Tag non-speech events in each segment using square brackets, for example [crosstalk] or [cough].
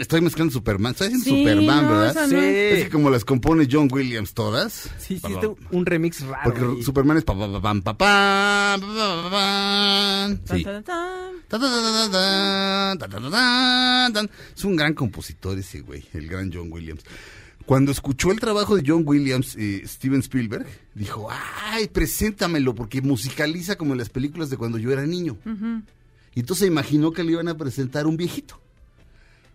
Estoy mezclando Superman. Estoy haciendo sí, Superman, no, ¿verdad? No. Sí. Es que como las compone John Williams todas. Sí, hiciste sí, un remix raro. Porque y... Superman es pa pa pa pa pa Es un gran compositor ese güey, el gran John Williams. Cuando escuchó el trabajo de John Williams y Steven Spielberg, dijo, ay, preséntamelo, porque musicaliza como en las películas de cuando yo era niño. Uh -huh. Y entonces imaginó que le iban a presentar un viejito.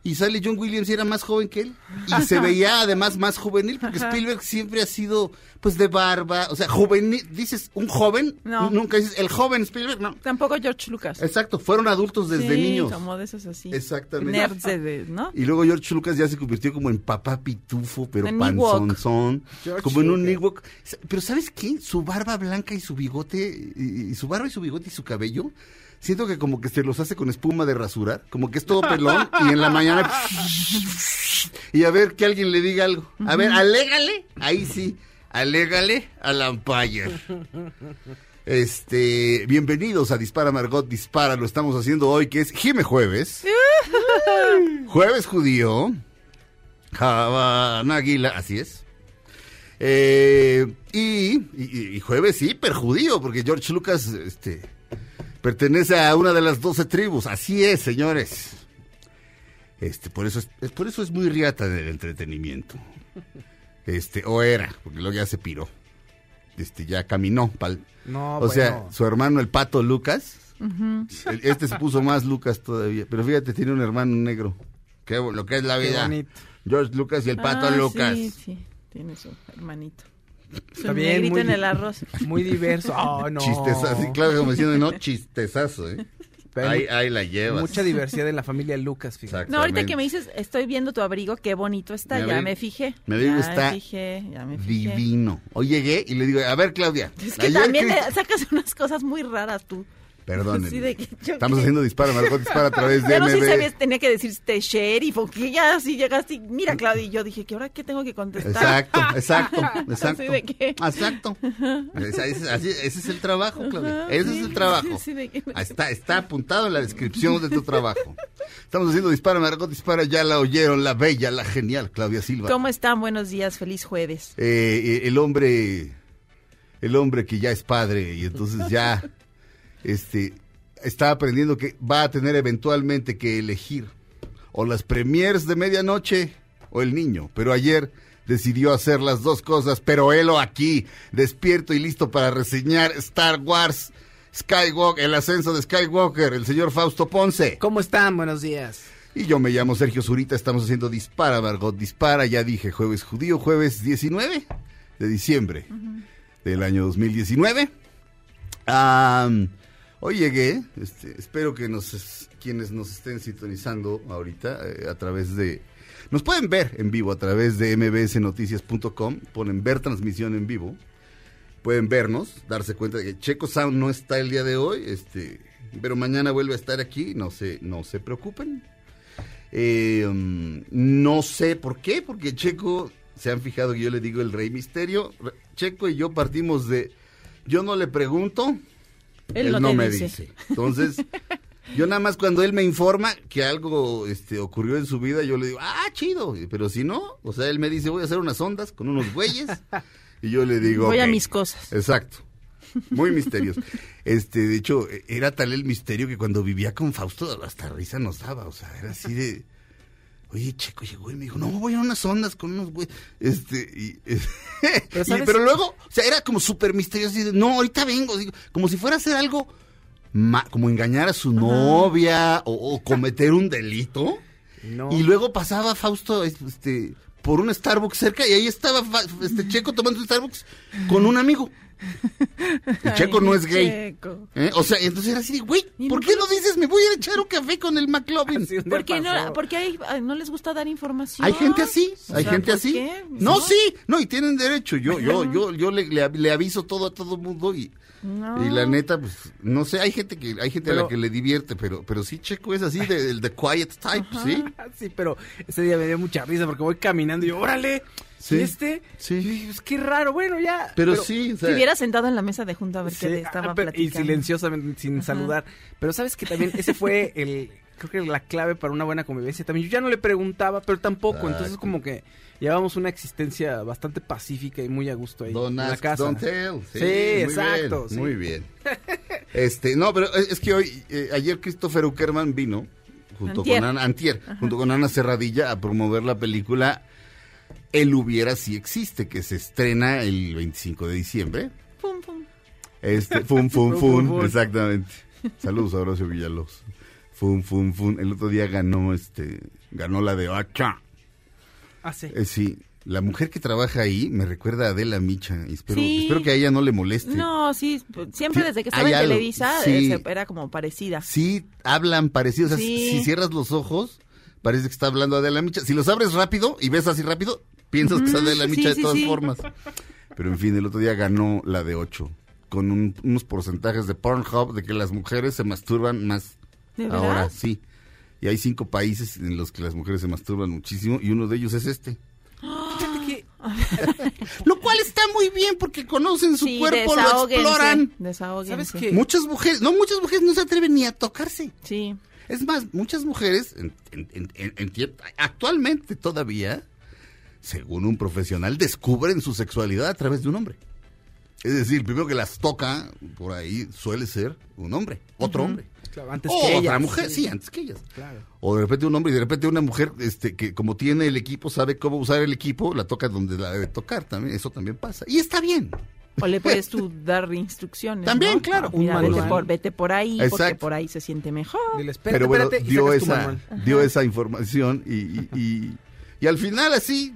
Y sale John Williams y era más joven que él. Y se veía además más juvenil, porque Spielberg siempre ha sido, pues, de barba. O sea, juvenil. Dices, un joven. No. Nunca dices, el joven Spielberg, no. Tampoco George Lucas. Exacto, fueron adultos desde Sí, niños. como de esos así. Exactamente. Nerds de, de- ¿no? Y luego George Lucas ya se convirtió como en papá pitufo, pero En panzonzón. George Como en un. Ewok. Pero ¿sabes qué? Su barba blanca y su bigote, y, y su barba y su bigote y su cabello, siento que como que se los hace con espuma de rasurar, como que es todo pelón y en la mañana... y a ver que alguien le diga algo. A ver, alégale. Ahí sí, alégale a la Empire. Este, bienvenidos a Dispara Margot Dispara, lo estamos haciendo hoy que es Jime Jueves. Jueves judío. Habana Águila, así es. Eh, y, y- y jueves hiper judío, porque George Lucas este, pertenece a una de las doce tribus. Así es, señores. Este, por eso es, por eso es muy riata del entretenimiento. Este, o era, porque luego ya se piró. Este, ya caminó. pa'l- No, o sea, su hermano el pato Lucas. Este se puso más Lucas todavía. Pero fíjate, tiene un hermano negro. Qué lo que es la Qué vida. bonito. George Lucas y el pato Ah, Lucas. Sí, sí, tiene su hermanito. Su Está bien, muy en el arroz. Muy diverso. Oh, no. Chistezazo. Sí, claro, como diciendo, no, chistezazo, ¿eh? Pero Ahí, ahí la llevas. Mucha diversidad en la familia Lucas, fíjate. Exacto. No, ahorita que me dices, estoy viendo tu abrigo, qué bonito está, ya abrigo- me fijé. está me fijé, ya me fijé. Divino. Hoy llegué y le digo, a ver, Claudia. Es que también le sacas unas cosas muy raras tú. Sí, yo Estamos qué- haciendo dispara, Margot dispara a través de Pero sí MB. sabías, tenía que decirte sheriff, o que ya así llegaste y mira, Claudia, y yo dije, ¿que ahora qué tengo que contestar? Exacto, exacto, [laughs] exacto. ¿Así de qué? Exacto. Ese, así- ese es el trabajo, Claudia. Ajá, Ese sí, es el trabajo. sí, de que- Ahí Está, está apuntado en la descripción de tu trabajo. Estamos haciendo dispara, Margot dispara. Ya la oyeron, la bella, la genial, Claudia Silva. ¿Cómo están? Buenos días, feliz jueves. Eh, eh, el hombre, el hombre que ya es padre y entonces ya, [laughs] este, está aprendiendo que va a tener eventualmente que elegir o las premiers de medianoche o el niño. Pero ayer decidió hacer las dos cosas, pero él o aquí, despierto y listo para reseñar Star Wars, Skywalker, el ascenso de Skywalker, el señor Fausto Ponce. ¿Cómo están? Buenos días. Y yo me llamo Sergio Zurita, estamos haciendo Dispara, Margot Dispara, ya dije, jueves judío, jueves 19 de diciembre del año 2019. Am, hoy llegué, este, espero que nos, es- quienes nos estén sintonizando ahorita eh, a través de... Nos pueden ver en vivo a través de mbsnoticias.com, ponen ver transmisión en vivo, pueden vernos, darse cuenta de que Checo Sound no está el día de hoy, este, pero mañana vuelve a estar aquí, no se, no se preocupen. Eh, um, no sé por qué, porque Checo, se han fijado que yo le digo el rey misterio, Checo y yo partimos de, yo no le pregunto, Él él, no me dice. dice. Entonces, yo nada más cuando él me informa que algo este, ocurrió en su vida, yo le digo, ah, chido, pero si no, o sea, él me dice, voy a hacer unas ondas con unos güeyes, y yo le digo, Voy a mis cosas. Exacto. Muy misterioso. Este, de hecho, era tal el misterio que cuando vivía con Fausto hasta risa nos daba, o sea, era así de oye, Checo llegó y me dijo, no, voy a unas ondas con unos güey. Este, y, [laughs] Pero, y- ¿sabes? pero luego, o sea, era como súper misterioso. de, no, ahorita vengo. digo, como si fuera a hacer algo, ma- como engañar a su novia o, o cometer un delito. No. Y luego pasaba Fausto este, por un Starbucks cerca y ahí estaba este Checo tomando un Starbucks con un amigo. Y Checo Ay, no es gay. ¿eh? O sea, entonces era así de, güey, ¿Y ¿por qué no dices me voy a echar un café con el McLovin? Sí, un día ¿Por qué pasó. no, porque hay- ay, no les gusta dar información? Hay gente así, O hay sea, gente ¿por así. qué? No, sí, no, y tienen derecho. Yo, yo, Ajá. yo, yo le, le, le aviso todo a todo el mundo y, No. y la neta, pues, no sé, hay gente que, hay gente a la Pero- que le divierte, pero, pero sí, Checo es así, de- del de quiet type, ¿sí? Ah, Sí, pero ese día me dio mucha risa porque voy caminando y yo, órale, Sí, ¿y este? sí. Dije, pues qué raro, bueno, ya. Pero, sí, o sea, Si hubiera sentado en la mesa de junta a ver Sí, qué le estaba ah, pero- y silenciosamente, sin Ajá. saludar. Pero sabes que también ese fue el, creo que la clave para una buena convivencia. También yo ya no le preguntaba, pero tampoco. Entonces Exacto. como que llevábamos una existencia bastante pacífica y muy a gusto ahí Don't en la ask, casa. don't tell. Sí, Sí, muy exacto, bien, sí. Muy bien. [laughs] Este, no, pero es que hoy, eh, ayer Christopher Uckerman vino, junto Antier. con Ana, antier, junto con Ana Serradilla, a promover la película El hubiera si existe, que se estrena el 25 de diciembre. Pum, pum. Este, [laughs] fum, fum, Fum, exactamente. Saludos a Horacio Villalobos. Fum, fum, fum. El otro día ganó, este, ganó la de Ocha. Ah, sí. Eh, sí, la mujer que trabaja ahí me recuerda a Adela Micha. y espero, Sí. espero que a ella no le moleste. No, sí, siempre Sí, desde que estaba en Televisa sí. se- era como parecida. Sí, hablan parecido. O sea, Sí. si cierras los ojos, parece que está hablando Adela Micha. Si los abres rápido y ves así rápido, piensas que es Adela sí, Micha de sí, todas sí. formas. Pero en fin, el otro día ganó la de 8, con un- unos porcentajes de Pornhub de que las mujeres se masturban más ¿De ahora, sí. Y hay cinco países en los que las mujeres se masturban muchísimo y uno de ellos es este. Fíjate que [gasps] Lo cual está muy bien porque conocen su Sí, cuerpo, lo exploran. ¿Sabes qué? Muchas mujeres, no, muchas mujeres no se atreven ni a tocarse. Sí. Es más, muchas mujeres, en- en- en- actualmente todavía, según un profesional, descubren su sexualidad a través de un hombre. Es decir, el primero que las toca por ahí suele ser un hombre, otro hombre. claro, antes o que otra ella. mujer, sí, antes que ellas. Claro. O de repente un hombre y de repente una mujer este, que como tiene el equipo, sabe cómo usar el equipo, la toca donde la debe tocar también. Eso también pasa. Y está bien. O le puedes tú [laughs] dar instrucciones. También, ¿no? claro. Ah, mira, Un vete por, vete por ahí, porque por ahí se siente mejor. Dile, espérate, Pero bueno, espérate, dio esa, dio esa información y, y, y- y al final así,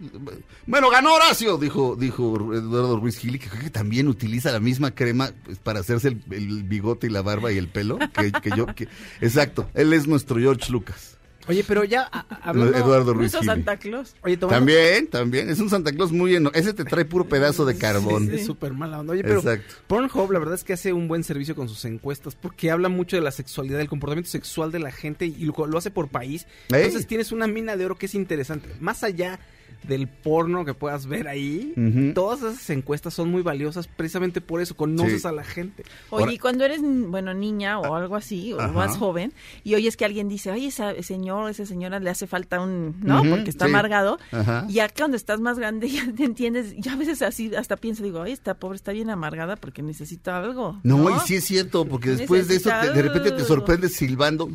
bueno, ganó Horacio, dijo, dijo Eduardo Ruiz Gili, que creo que también utiliza la misma crema pues, para hacerse el, el bigote y la barba y el pelo, que, que yo, que, exacto, él es nuestro George Lucas, Oye, pero ya hablando... Eduardo ¿No Ruiz. Santa Claus? Oye, tomando- También, también, es un Santa Claus muy eno, ese te trae puro pedazo de carbón. Es súper mala onda. Oye, pero Exacto. Pornhub la verdad es que hace un buen servicio con sus encuestas porque habla mucho de la sexualidad, del comportamiento sexual de la gente y lo, lo hace por país. Ey. Entonces tienes una mina de oro que es interesante. Más allá del porno que puedas ver ahí, todas esas encuestas son muy valiosas precisamente por eso, conoces Sí. a la gente. Oye, Ahora- y cuando eres, bueno, niña o algo así, o Ajá. más joven, y oyes que alguien dice, oye, ese señor, esa señora le hace falta un, ¿no? Porque está sí. amargado. Ajá. Y acá cuando estás más grande [laughs] ya te entiendes, ya a veces así hasta pienso, digo, ay, esta pobre está bien amargada porque necesita algo. No, No, y sí es cierto, porque después de eso te- de repente te sorprendes silbando.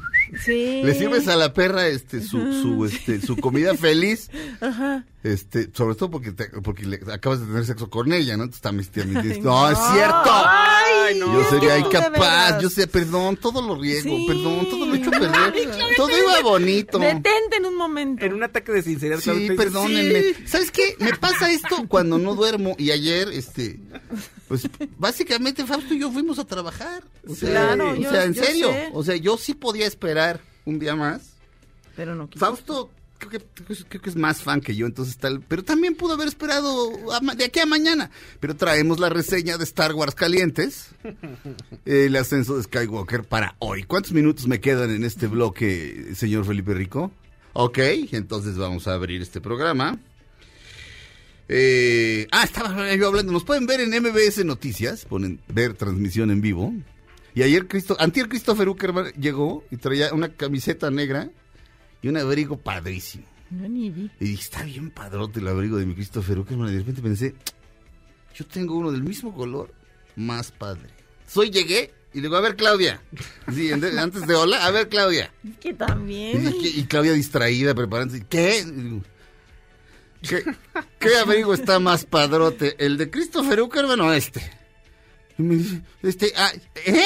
Sí. Le sirves a la perra este su su este su comida feliz. Ajá. Este, sobre todo porque te- porque le acabas de tener sexo con ella, ¿no? Entonces [laughs] dices, Ay, no, es cierto. Ay, no. Yo sería incapaz, yo sé, perdón, todo lo riego, Sí. perdón, todo lo he hecho perder. todo iba bonito. Detente en un momento. En un ataque de sinceridad. Sí, dice, perdónenme. "Sí". ¿Sabes qué? Me pasa esto cuando no duermo y ayer, este, pues básicamente Fausto y yo fuimos a trabajar. O sea, Claro, o yo- sea, en yo serio. sé. O sea, yo sí podía esperar un día más. Pero no quiso. Fausto creo que, es- más fan que yo, entonces tal, pero también pudo haber esperado de aquí a mañana. Pero traemos la reseña de Star Wars calientes, el ascenso de Skywalker para hoy. ¿Cuántos minutos me quedan en este bloque, señor Felipe Rico? Ok, entonces vamos a abrir este programa. Eh, ah, estaba yo hablando. Nos pueden ver en MBS Noticias, ponen ver transmisión en vivo. Y ayer Cristo, antier Christopher Uckerman llegó y traía una camiseta negra y un abrigo padrísimo. No, ni vi. Y dije, está bien padrote el abrigo de mi Christopher Uckerman. Y de repente pensé, yo tengo uno del mismo color, más padre. Soy llegué Y le digo, a ver, Claudia. Sí, antes de hola, a ver, Claudia. Es que también. y- y Claudia distraída, preparándose. ¿Qué, qué abrigo está más padrote? ¿El de Christopher Uckerman o este? Y me dice, este, ah, ¿eh?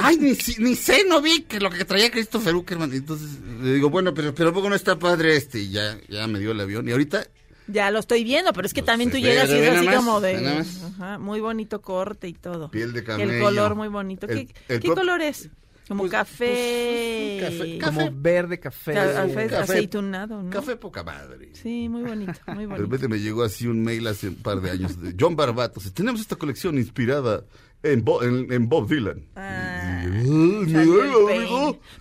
Ay, ni, si- ni sé, no vi que lo que traía Christopher Uckerman. Entonces le digo, bueno, pero, pero ¿a poco no está padre este? Y ya, ya me dio el avión. Y ahorita, Ya lo estoy viendo, pero es que Pues, también tú llegas y es así más, como de... Ajá, muy bonito corte y todo. piel de camello. El color muy bonito. El- ¿Qué, el qué color es? Como Pues- café... café- Como Café. verde, café. ca- café café- aceitunado, ¿no? Café poca madre. Sí, muy bonito, muy De bonito. repente me llegó así un mail hace un par de años de John Barbato. dice, Tenemos esta colección inspirada en, Bo- en, en Bob Dylan. Ah.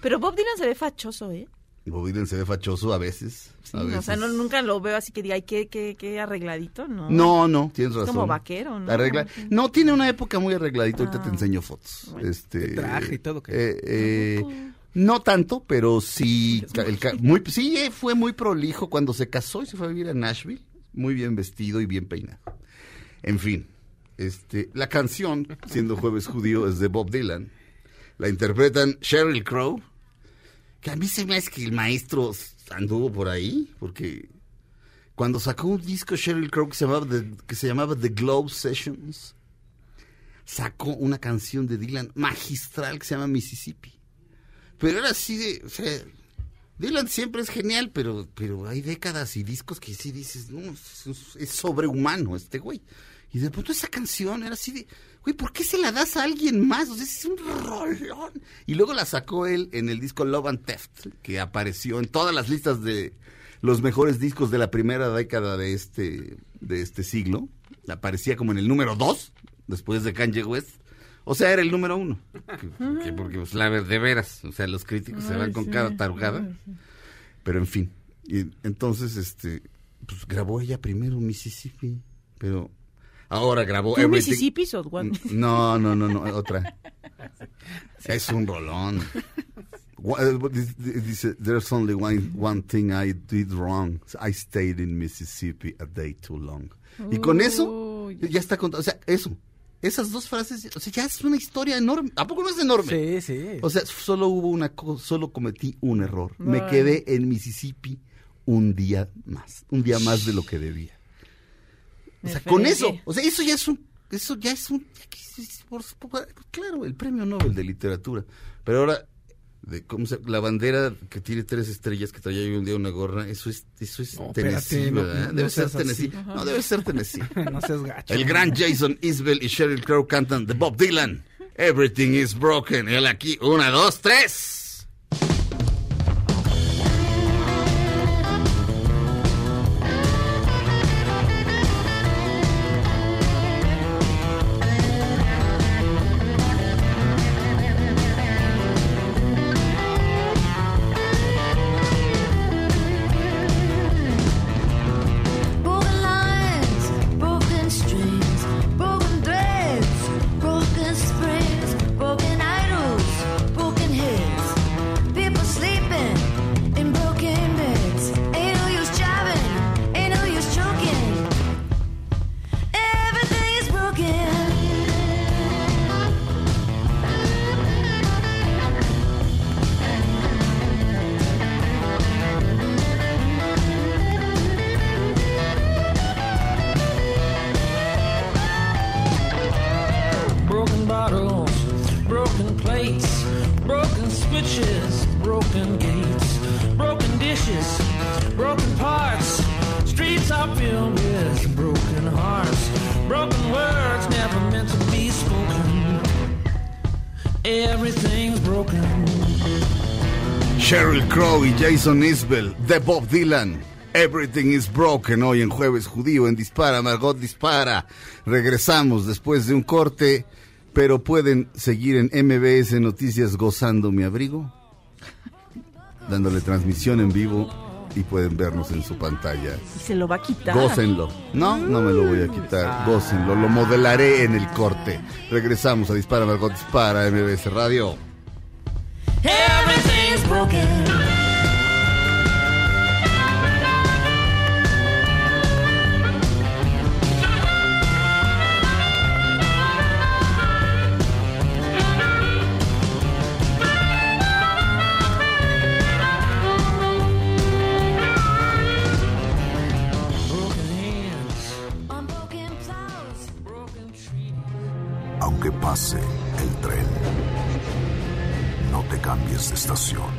Pero Bob Dylan se ve fachoso, ¿eh? Bob Dylan se ve fachoso a veces. Sí, a o sea, no, nunca lo veo así que diga, ay, qué, qué, qué arregladito, ¿no? No, no, tienes razón. como vaquero, ¿no? Arregla- No, tiene una época muy arregladita. Ahorita te Ah. enseño fotos. Este, traje y todo, ¿qué? eh, eh, no tanto, pero sí. el muy, sí, eh, fue muy prolijo cuando se casó y se fue a vivir a Nashville. Muy bien vestido y bien peinado. En fin, este, la canción, siendo jueves judío, es de Bob Dylan. La interpretan Sheryl Crow. Que a mí se me hace que el maestro anduvo por ahí, porque cuando sacó un disco Sheryl Crow que se llamaba The, Globe Sessions, sacó una canción de Dylan magistral que se llama Mississippi. Pero era así de, Dylan siempre es genial, pero, pero hay décadas y discos que sí dices, no, es sobrehumano este güey. Y de pronto esa canción era así de, güey, ¿por qué se la das a alguien más? O sea, es un rolón. Y luego la sacó él en el disco Love and Theft, que apareció en todas las listas de los mejores discos de la primera década de este, de este siglo. Aparecía como en el número dos, después de Kanye West. O sea, era el número uno. Que- que- porque, pues, la ver- de veras, o sea, los críticos se van con cada tarugada. Pero en fin. Y entonces, este, pues grabó ella primero Mississippi, pero ahora grabó ¿Tú Everything- Mississippi o One? No, no, no, no, otra. [laughs] Es un rolón. Eh, Dice, there's only one, one thing I did wrong. I stayed in Mississippi a day too long. Y con eso, ya está contado. O sea, eso. Esas dos frases, o sea, ya es una historia enorme. ¿A poco no es enorme? Sí, sí. O sea, solo hubo una cosa, solo cometí un error. Me quedé en Mississippi un día más, un día más de lo que debía. O sea, con eso, o sea, eso ya es un, eso ya es un, claro, el premio Nobel de literatura. Pero ahora, de, ¿cómo se, la bandera que tiene tres estrellas que traía yo un día una gorra, eso es, eso es No, Tennessee, espérate, ¿verdad? no debe ser así. Tennessee. No, debe ser Tennessee. [laughs] no seas gacho. El gran Jason Isbell y Sheryl Crow cantan de Bob Dylan. Everything is broken. Él aquí, una, dos, tres. Jason Isbell de Bob Dylan. Everything is broken hoy en jueves judío en Dispara, Margot Dispara. Regresamos después de un corte, pero pueden seguir en MBS Noticias gozando mi abrigo, dándole transmisión en vivo y pueden vernos en su pantalla. Y se lo va a quitar. Gócenlo. No, no me lo voy a quitar. Gócenlo. Lo modelaré en el corte. Regresamos a Dispara, Margot Dispara, MBS Radio. Everything's broken. Pase el tren. No te cambies de estación.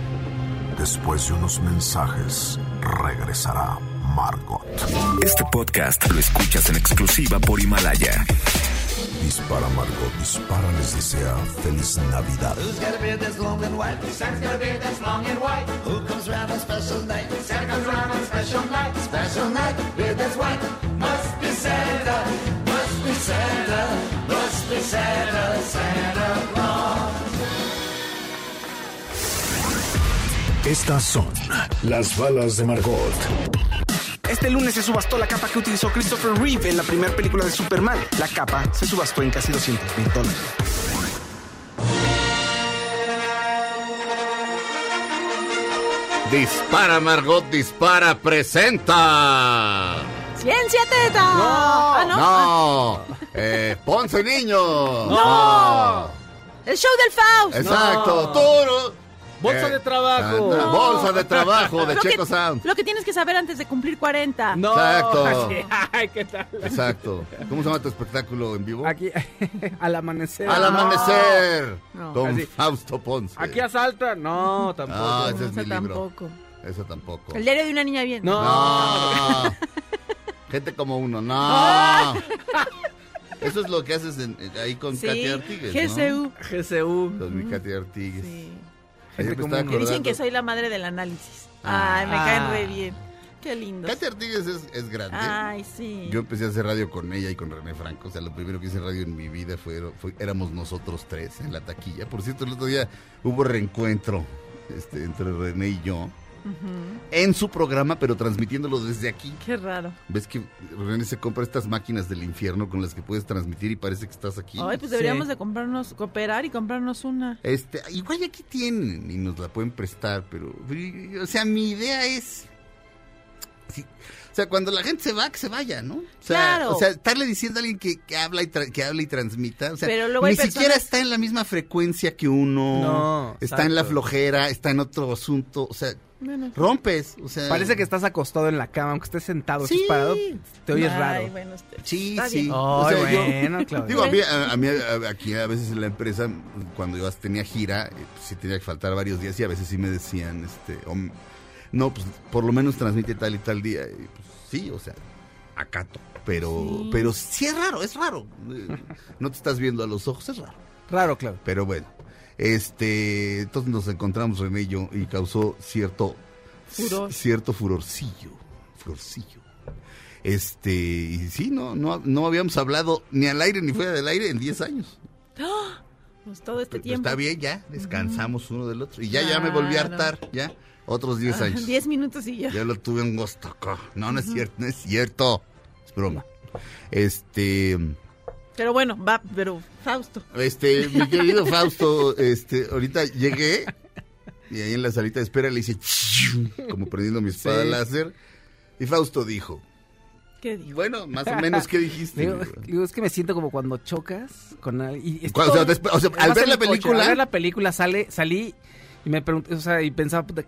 Después de unos mensajes, regresará Margot. Este podcast lo escuchas en exclusiva por Himalaya. Dispara Margot, dispara les desea feliz Navidad. Who's got a beard that's long and white? Santa's got a beard that's long and white. Who comes round on special night? Santa comes round on special night. Special night, beard that's white. Must be Santa, Santa, must be Santa, Santa Claus. Estas son las balas de Margot. Este lunes se subastó la capa que utilizó Christopher Reeve en la primera película de Superman. La capa se subastó en casi 200 mil dólares. Dispara, Margot, dispara, presenta. ¡Ciencia teta! Ah, ¿no? No, [laughs] eh, Ponce Niño. No. El show del Faust. Exacto, Toro. Bolsa Eh, de trabajo. ah, Bolsa de trabajo de Lo que- Checo Sound. Lo que tienes que saber antes de cumplir 40. No. Exacto. Ay, ¿qué tal? Exacto. ¿Cómo se llama tu espectáculo en vivo? Aquí, [laughs] al amanecer. Al amanecer. No. Con Así. Fausto Ponce. Aquí asalta. No, tampoco. Ah, ese es Esa mi libro. tampoco. Eso tampoco. El diario de una niña bien. No. No. [laughs] Gente como uno, no. [laughs] Eso es lo que haces en- en- ahí con Sí, Katy Artigues, GCU. GCU. ¿no? Con mi Katy Artigues. Sí. Me como uno. Que dicen que soy la madre del análisis. Ah. Ay, me caen re bien. Qué lindo. Katy Artigues es, es grande. Ay, sí. Yo empecé a hacer radio con ella y con René Franco. O sea, lo primero que hice radio en mi vida fue, fue- éramos nosotros tres en la taquilla. Por cierto, el otro día hubo reencuentro este, entre René y yo en su programa, pero transmitiéndolo desde aquí. Qué raro. ¿Ves que René se compra estas máquinas del infierno con las que puedes transmitir y parece que estás aquí? Ay, pues deberíamos Sí. de comprarnos, cooperar y comprarnos una. Este, igual aquí tienen y nos la pueden prestar, pero, pero, o sea, mi idea es, sí, o sea, cuando la gente se va, que se vaya, ¿no? O sea, Claro. o sea estarle diciendo a alguien que, que habla y tra- que habla y transmita, o sea, Pero luego ni siquiera está en la misma frecuencia que uno, No, está en la flojera, está en otro asunto, o sea, Bueno. rompes, o sea, Parece que estás acostado en la cama, aunque estés sentado, Sí. estés parado, te oyes Ay, raro. bueno, Sí, está sí. bien. O yo-. [laughs] Digo, a mí, a, a mí, a- aquí a veces en la empresa, cuando yo tenía gira, eh, pues, sí tenía que faltar varios días y a veces sí me decían, este, "Hom- no, pues por lo menos transmite tal y tal día. Y, pues, sí, o sea, acato. Pero, Sí. pero sí es raro, es raro. Eh, No te estás viendo a los ojos, es raro. Raro, Claudia. Pero bueno, este, entonces nos encontramos y yo y causó cierto Furor. cierto furorcillo, furorcillo. Este, y sí, no, no, no habíamos hablado ni al aire ni fuera del aire en 10 años. Pues todo este Pero tiempo. está bien, ya, descansamos uno del otro. Y ya, ya me volví a Claro. hartar, ya, otros 10 Ah, años. 10 minutos y ya. Ya lo tuve en gusto acá. No, no es cierto, no es cierto. Es broma. Este, Pero bueno, va, pero Fausto. este, mi querido [laughs] Fausto, este, ahorita llegué y ahí en la salita de espera le hice como prendiendo mi espada Sí. láser. Y Fausto dijo, ¿Qué dijo? bueno, más o menos, ¿qué dijiste? Digo, digo, es que me siento como cuando chocas con alguien. y o sea, todo- después- o sea, al ver la coche, película- al ver la película sale, salí y me pregunté, o sea, y pensaba, puta,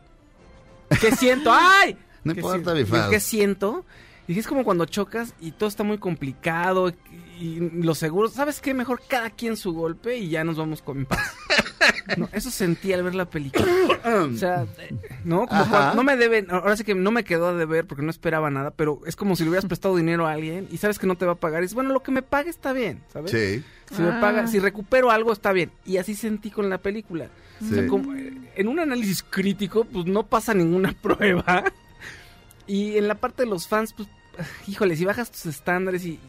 ¿qué siento? ¡Ay! No ¿Qué importa, mi. ¿Qué siento? Y dije, es como cuando chocas y todo está muy complicado y los seguros, ¿sabes qué? Mejor cada quien su golpe y ya nos vamos con paz. [laughs] No, eso sentí al ver la película. [coughs] O sea, no, como Ajá. cuando- no me deben, ahora sí que no me quedó a deber porque no esperaba nada, pero es como si le hubieras prestado dinero a alguien y sabes que no te va a pagar y dices, bueno, lo que me pague está bien, ¿sabes? Sí. Si me Ah. paga, si recupero algo está bien. Y así sentí con la película. O sea, Sí. como, eh, en un análisis crítico, pues no pasa ninguna [laughs] prueba. Y en la parte de los fans, pues, [sighs] híjole, si bajas tus estándares y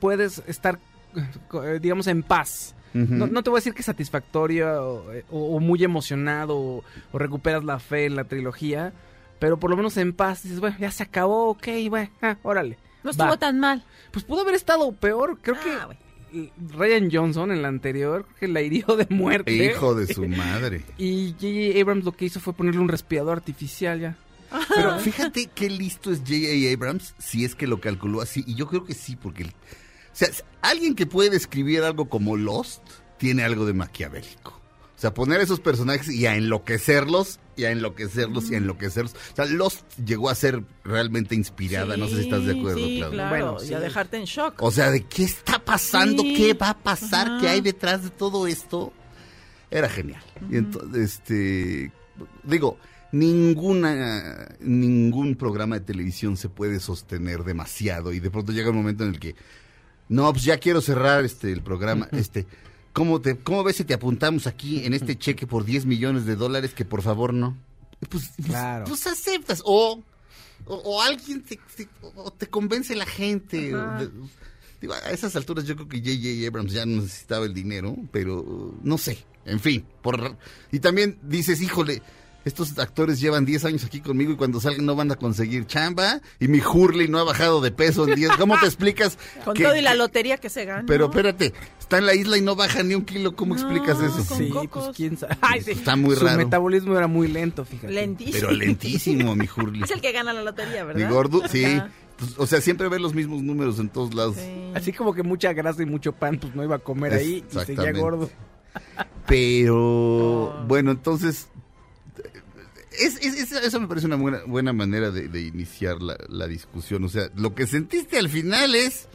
puedes estar, eh, digamos, en paz. No, no te voy a decir que es satisfactoria o, o- o muy emocionado o, o recuperas la fe en la trilogía, pero por lo menos en paz dices, bueno, ya se acabó, ok, bueno, ah, órale. No estuvo Va. tan mal. Pues pudo haber estado peor. Creo Ah, que Ryan Johnson en la anterior creo que la hirió de muerte. Hijo de su [laughs] madre. Y J.J. Abrams lo que hizo fue ponerle un respirador artificial ya. Pero fíjate qué listo es J.A. Abrams si es que lo calculó así. Y yo creo que sí, porque... o sea, alguien que puede describir algo como Lost tiene algo de maquiavélico. O sea, poner a esos personajes y a enloquecerlos, y a enloquecerlos, y a enloquecerlos. O sea, Lost llegó a ser realmente inspirada, no sé si estás de acuerdo, Sí, Claudia. claro, Bueno, y a dejarte en shock. O sea, ¿de qué está pasando? Sí. ¿Qué va a pasar? Ajá. ¿Qué hay detrás de todo esto? Era genial. Y entonces, este, digo, ninguna, ningún programa de televisión se puede sostener demasiado y de pronto llega un momento en el que, no, pues ya quiero cerrar este el programa, este, ¿cómo te, cómo ves si te apuntamos aquí en este cheque por 10 millones de dólares que por favor no? Pues, pues, Claro. pues aceptas o o, o alguien te, te- o te convence la gente. de- digo, a esas alturas yo creo que J.J. Abrams ya no necesitaba el dinero, pero no sé. En fin, por y también dices, híjole, estos actores llevan 10 años aquí conmigo y cuando salgan no van a conseguir chamba y mi Hurley no ha bajado de peso en 10. ¿Cómo te explicas? [laughs] Con que- todo y la lotería que se gana. Pero espérate, está en la isla y no baja ni un kilo. ¿Cómo No, explicas eso? con Sí, cocos. pues quién sabe. Ay, sí. Está muy Su raro. metabolismo era muy lento, fíjate. Lentísimo. Pero lentísimo, mi Hurley. [laughs] Es el que gana la lotería, ¿verdad? Mi gordo, sí. Ajá. Pues, o sea, siempre ve los mismos números en todos lados. Sí. Así como que mucha grasa y mucho pan, pues no iba a comer ahí y seguía gordo. Pero bueno, entonces es, es- es- eso me parece una buena, buena manera de, de iniciar la, la discusión. O sea, lo que sentiste al final es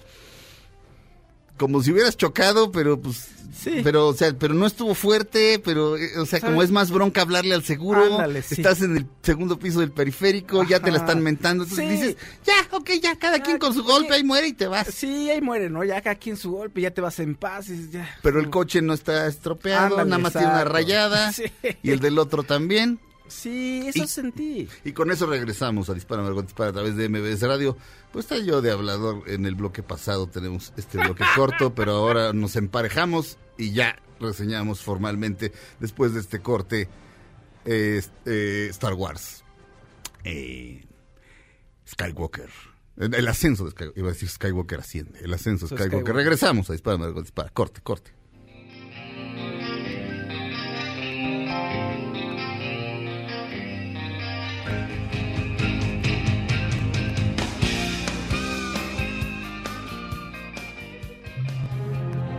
como si hubieras chocado, pero pues, Sí. pero o sea, pero no estuvo fuerte, pero eh, o sea, como es más bronca hablarle al seguro, Ándale, sí. estás en el segundo piso del periférico, ya te la están mentando, entonces Sí. dices, ya, ok, ya, cada Ya, quien con su golpe ahí muere y te vas. Sí, ahí muere, ¿no? Ya acá aquí en su golpe, ya te vas en paz y ya. Pero el coche no está estropeado, Ándale, nada más tiene una rayada [laughs] y el del otro también. Sí, eso Y- sentí. Y con eso regresamos a Dispara Margot Dispara a través de MBS Radio. Pues está yo de hablador en el bloque pasado, tenemos este bloque [laughs] corto, pero ahora nos emparejamos y ya reseñamos formalmente después de este corte eh, eh, Star Wars. Eh, Skywalker. El, ascenso de Skywalker. Iba a decir Skywalker asciende. El ascenso de Skywalker. Skywalker. Regresamos a Dispara Margot Dispara. Corte, corte.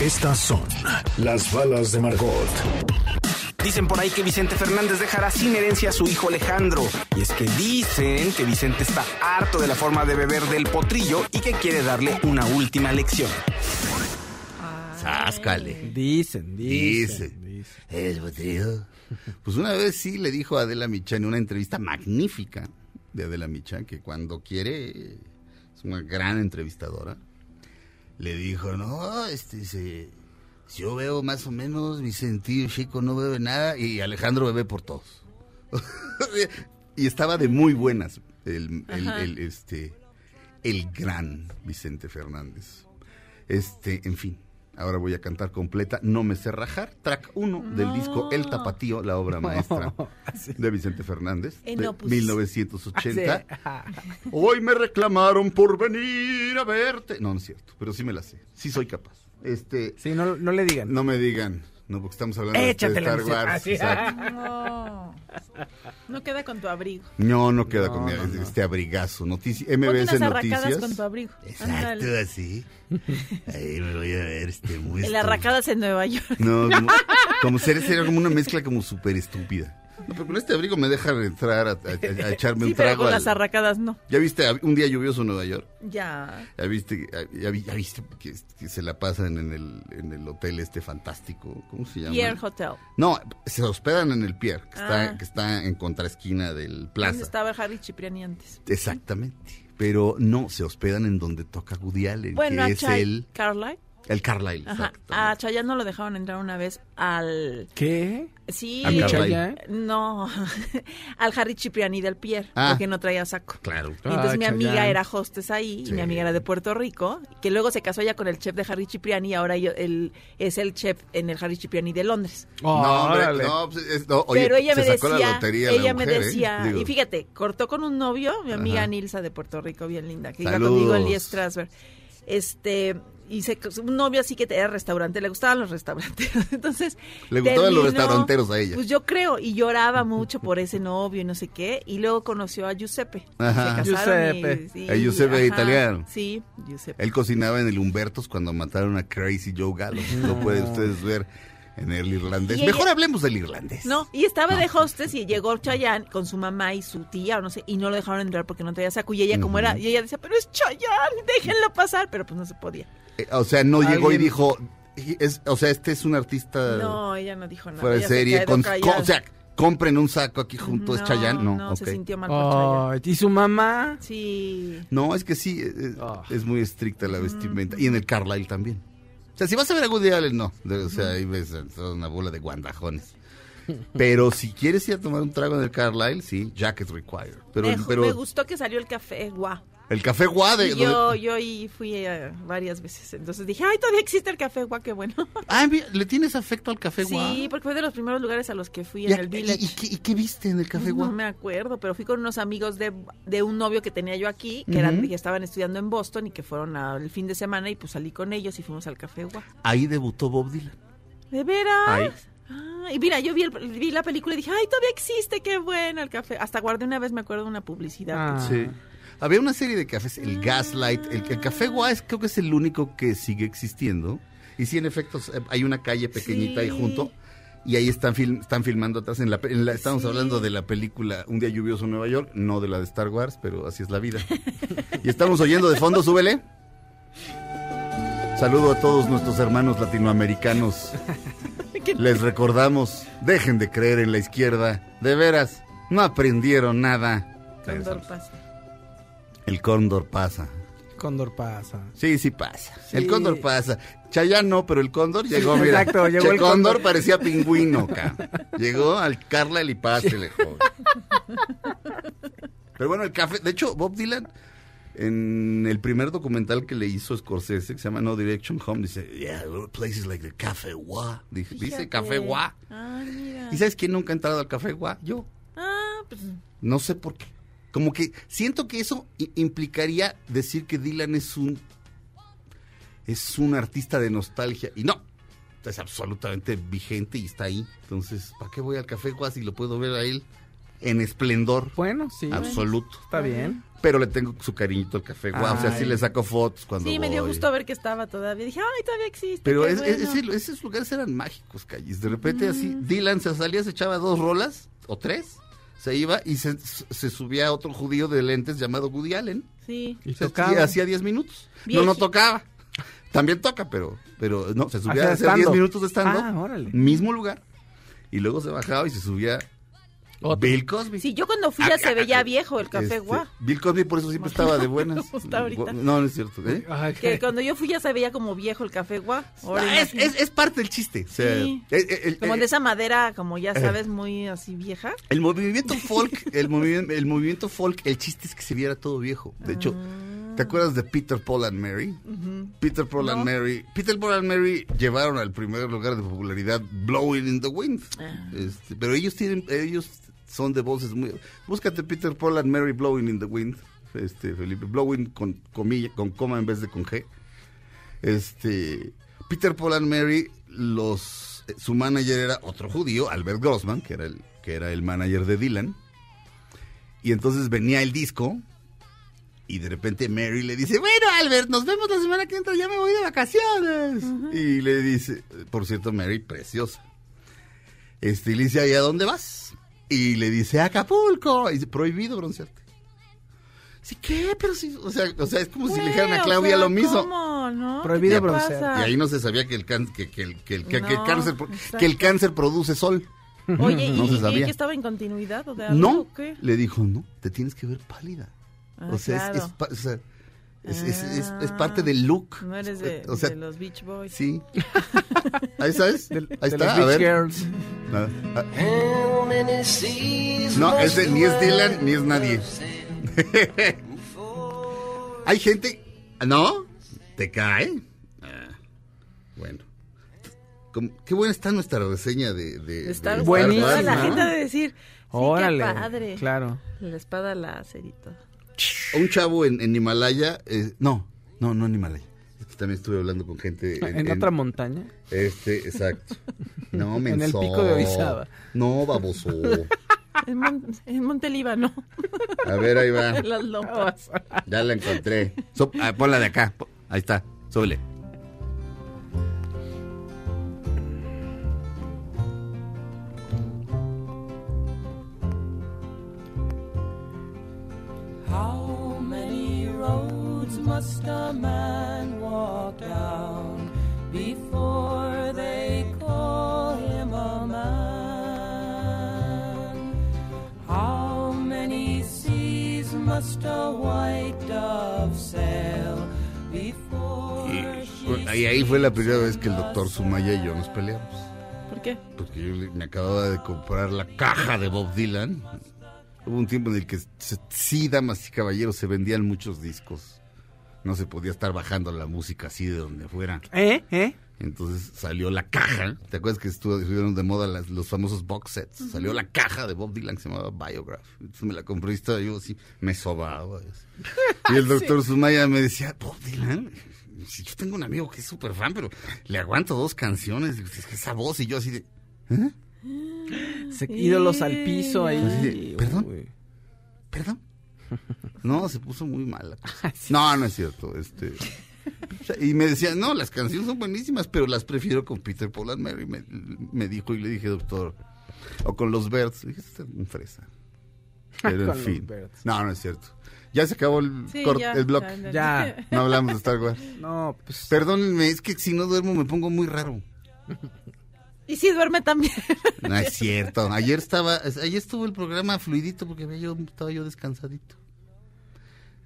Estas son las balas de Margot. Dicen por ahí que Vicente Fernández dejará sin herencia a su hijo Alejandro. Y es que dicen que Vicente está harto de la forma de beber del potrillo y que quiere darle una última lección. Sáscale. Dicen, Dice. dicen. dicen. El boteo. [laughs] Pues una vez sí le dijo a Adela Micha en una entrevista magnífica de Adela Micha que cuando quiere es una gran entrevistadora. Le dijo, no, este, se, yo veo más o menos, mi sentido chico no bebe nada y Alejandro bebe por todos. [laughs] y estaba de muy buenas el, el- el, este, el gran Vicente Fernández. Este, en fin, ahora voy a cantar completa No me sé rajar, track 1 del disco El Tapatío, la obra maestra [laughs] de Vicente Fernández, En de opus. 1980. Sí. [laughs] Hoy me reclamaron por venir a verte. No, no es cierto, pero sí me la sé. Sí soy capaz. Este, Sí, no, no le digan. no me digan, no, porque estamos hablando de Échatela, Star. Wars. No. No queda con tu abrigo. No, no queda No, con mi- no, no. este abrigazo. Notici MBS unas Noticias. con tu abrigo. Exacto, Ándale. así. Ahí me voy a ver este muy El arracadas en Nueva York. No, como, [laughs] como ser, sería como una mezcla como súper estúpida. No, pero con este abrigo me dejan entrar a, a- a- a echarme Sí, un pero trago. con al- las arracadas no. ¿Ya viste un día lluvioso en Nueva York? Ya. ¿Ya viste, ya, vi- ya viste que, que se la pasan en el, en el hotel este fantástico? ¿Cómo se llama? Pierre Hotel. No, se hospedan en el Pierre, que, está, Ah. que está en contraesquina del ¿Dónde plaza. estaba Harry Cipriani antes? Exactamente. Pero no, se hospedan en donde toca Woody Allen, Bueno, que es el... Carlyle. El Carlyle. Ajá. A Chayanne no lo dejaron entrar una vez al... ¿Qué? Sí. ¿Al? Chayanne? No, [laughs] al Harry Cipriani del Pierre, Ah. porque no traía saco. Claro. Y entonces Ah, mi amiga Chayanne. era hostess ahí, y mi amiga era de Puerto Rico, que luego se casó ya con el chef de Harry Cipriani y ahora yo- él es el chef en el Harry Cipriani de Londres. no, hombre, no, pues, es- no, oye, Pero ella se me sacó la decía, lotería ella me mujer, ¿eh? decía, y fíjate, cortó con un novio, mi amiga Ajá. Nilsa de Puerto Rico, bien linda, que iba Saludos. conmigo el Strasberg. Este, y se, un novio así que era restaurante, le gustaban los restaurantes. [laughs] Entonces, Le gustaban los restauranteros a ella. Pues yo creo, y lloraba mucho por ese novio y no sé qué, y luego conoció a Giuseppe. Ajá. Se casaron y- Giuseppe. sí, El Giuseppe ajá, italiano. Sí, Giuseppe. Él cocinaba en el Humbertos cuando mataron a Crazy Joe Gallo. [laughs] Lo pueden ustedes ver en el irlandés. Ella- Mejor hablemos del irlandés. No, y estaba de hostess y llegó Chayanne con su mamá y su tía, o no sé, y no lo dejaron entrar porque no traía saco. Y ella, como era, y ella decía, pero es Chayanne, déjenlo pasar, pero pues no se podía. O sea, no llegó y dijo, es- o sea, este es un artista No, ella no dijo nada. fuera de ella se serie. con- con- o sea, compren un saco aquí junto, es Chayanne. No, no, se sintió mal por ¿Y su mamá? Sí. No, es que sí, eh, eh, Ah. es muy estricta la vestimenta. Y en el Carlyle también. O sea, si vas a ver a Woody Allen, no. O sea, ahí ves una bola de guandajones. Pero si quieres ir a tomar un trago en el Carlyle, sí, jacket required. Pero, me, pero me gustó que salió el café, guau. El café guade. Y yo, yo ahí fui eh, varias veces. Entonces dije, ay, todavía existe el café, guau, qué bueno. [laughs] Ah, ¿le tienes afecto al café guá? Sí, porque fue de los primeros lugares a los que fui ¿Y, en el Village. y- y qué, y qué viste en el café No guá? me acuerdo, pero fui con unos amigos de, de un novio que tenía yo aquí, que, eran, que estaban estudiando en Boston y que fueron al fin de semana y pues salí con ellos y fuimos al café guau. Ahí debutó Bob Dylan. ¿De veras? Ahí. Ah, y mira, yo vi, el- vi la película y dije, ay, todavía existe, qué bueno el café. Hasta guardé una vez, me acuerdo de una publicidad. Ah. Sí. Había una serie de cafés, el Gaslight, el, el café guá es, creo que es el único que sigue existiendo. Y sí, en efecto, hay una calle pequeñita ahí junto. Y ahí están, film- están filmando atrás. En la, pe- en la- estamos Sí. hablando de la película Un día lluvioso en Nueva York, no de la de Star Wars, pero así es la vida. [laughs] y estamos oyendo de fondo, súbele. Saludo a todos nuestros hermanos latinoamericanos. [laughs] Les recordamos, dejen de creer en la izquierda. De veras, no aprendieron nada. Condor pasa. El cóndor pasa. Cóndor pasa. Sí, sí pasa. Sí. El cóndor pasa. Chayán no, pero el cóndor llegó, mira. Exacto, llegó Che, el cóndor. cóndor. parecía pingüino, cabrón. Llegó al Carla y pásele, joven. Pero bueno, el café, de hecho, Bob Dylan en el primer documental que le hizo Scorsese, que se llama No Direction Home, dice, yeah, places like the Café Gua. Dice. Café Gua. Ah, mira. ¿Y sabes quién nunca ha entrado al Café Gua? Yo. Ah, pues No sé por qué. Como que siento que eso implicaría decir que Dylan es un es un artista de nostalgia y no, es absolutamente vigente y está ahí. Entonces, ¿para qué voy al Café Guas si lo puedo ver a él en esplendor Bueno, sí. absoluto? Está bien. Pero le tengo su cariñito al Café Guas, o sea, sí le saco fotos cuando sí, me dio gusto ver que estaba todavía. Dije, ay, todavía existe. Pero qué es- es- bueno". ese- esos lugares eran mágicos, calles. De repente así, Dylan se salía, se echaba dos rolas o tres, se iba y se, se subía a otro judío de lentes llamado Woody Allen. Sí. Y Se tocaba. hacía- hacía 10 minutos. Vieji- No, no tocaba. También toca, pero, pero no, se subía Hacía a hacer 10 stand-up. minutos de stand Ah, órale. Mismo lugar. Y luego se bajaba y se subía Otro. Bill Cosby. Sí, yo cuando fui ya se veía viejo el café Este, guau. Bill Cosby por eso siempre estaba de buenas. [laughs] Ahorita. No, no es cierto. ¿eh? Ay, Que cuando yo fui ya se veía como viejo el café guau. Ah, es, es- es parte del chiste. O sea, Sí. eh, eh, el- Como eh, de esa madera, como ya sabes, muy así vieja. El movimiento [laughs] folk, el, movi- el movimiento folk, el chiste es que se viera todo viejo. De hecho, ¿te acuerdas de Peter, Paul and Mary? Peter, Paul and. Mary. Peter, Paul and Mary llevaron al primer lugar de popularidad Blowing in the Wind. Ah. Este, pero ellos tienen, ellos son de voces muy. Búscate Peter, Paul and Mary Blowing in the Wind. Este, Felipe, Blowing con comilla, con coma en vez de con G. Este, Peter, Paul and Mary, los, eh, su manager era otro judío, Albert Grossman, que era el, que era el manager de Dylan. Y entonces venía el disco y de repente Mary le dice, bueno Albert, nos vemos la semana que entra, ya me voy de vacaciones. Y le dice, por cierto, Mary, preciosa. Este, y le dice, ¿y a dónde vas? Y le dice, a Acapulco. Y dice, prohibido broncearte. Sí, ¿qué? Pero sí, o sea, o sea es como si le dijeran a Güey, o Claudia sea, lo mismo. ¿cómo, no? Prohibido ¿Qué te broncear. Y ahí no se sabía que el, can- que, que el, que el- que- que el No, cáncer, exacto. que el cáncer produce sol. Oye, [laughs] No ¿y, se y sabía. ella estaba en continuidad o de algo No, o qué? le dijo, no, te tienes que ver pálida. Ah, o sea, es- claro. es, pa- o sea, Es, es- es- es parte del look. No eres de, O sea, de los Beach Boys. Sí. [laughs] Ahí sabes. Ahí de está. los a Beach ver. Girls. Ah, ah. No, ese ni es Dylan ni es nadie. [laughs] Hay gente. ¿No? ¿Te cae? Ah, bueno. ¿Cómo- Qué buena está nuestra reseña de, de, de Star. Buenísima. La gente de decir, sí, Órale. qué padre. Claro. La espada láser y todo. Un chavo en, en Himalaya. eh, no, no, no en Himalaya. Es que también estuve hablando con gente. En, otra montaña. Este, exacto. No, [laughs] En el menso. pico de Orizaba. No, baboso. [laughs] En, Mon- en Monte Líbano. A ver, ahí va. [laughs] Las lomas. Ya la encontré. So- ah, ponla de acá. Ahí está. Súbele. Roads must a man walk down before they call him a man? How many seas must a white dove sail before she Y ahí fue la primera vez que el doctor Sumaya y yo nos peleamos. ¿Por qué? Porque yo me acababa de comprar la caja de Bob Dylan. Hubo un tiempo en el que sí, damas y caballeros, se vendían muchos discos. No se podía estar bajando la música así de donde fuera. ¿Eh? ¿Eh? Entonces salió la caja. ¿Te acuerdas que estuvieron de moda las- los famosos box sets? Salió la caja de Bob Dylan que se llamaba Biograph. Entonces me la compré y estaba yo así, me sobaba. Y [laughs] el doctor Sumaya me decía, Bob Dylan, si yo tengo un amigo que es súper fan, pero le aguanto dos canciones. Es que esa voz y yo así de... ¿eh? Se, ídolos al piso ahí. Así ¿perdón? Uy. ¿Perdón? No, se puso muy mal la cosa. [laughs] No, no es cierto. Este, y me decía, no, las canciones son buenísimas, pero las prefiero con Peter Paul and Mary. Me, me dijo y le dije, doctor, o con los Birds. Dije, "Este es un fresa. [laughs] Pero en fin. No, no es cierto. Ya se acabó el, Sí, ya, el blog. ya, Ya. No hablamos de Star Wars. [laughs] No, pues. Perdónenme, es que si no duermo me pongo muy raro. Y sí, duerme también. No es [laughs] cierto. Ayer estaba, ayer estuvo el programa fluidito porque había yo, estaba yo descansadito.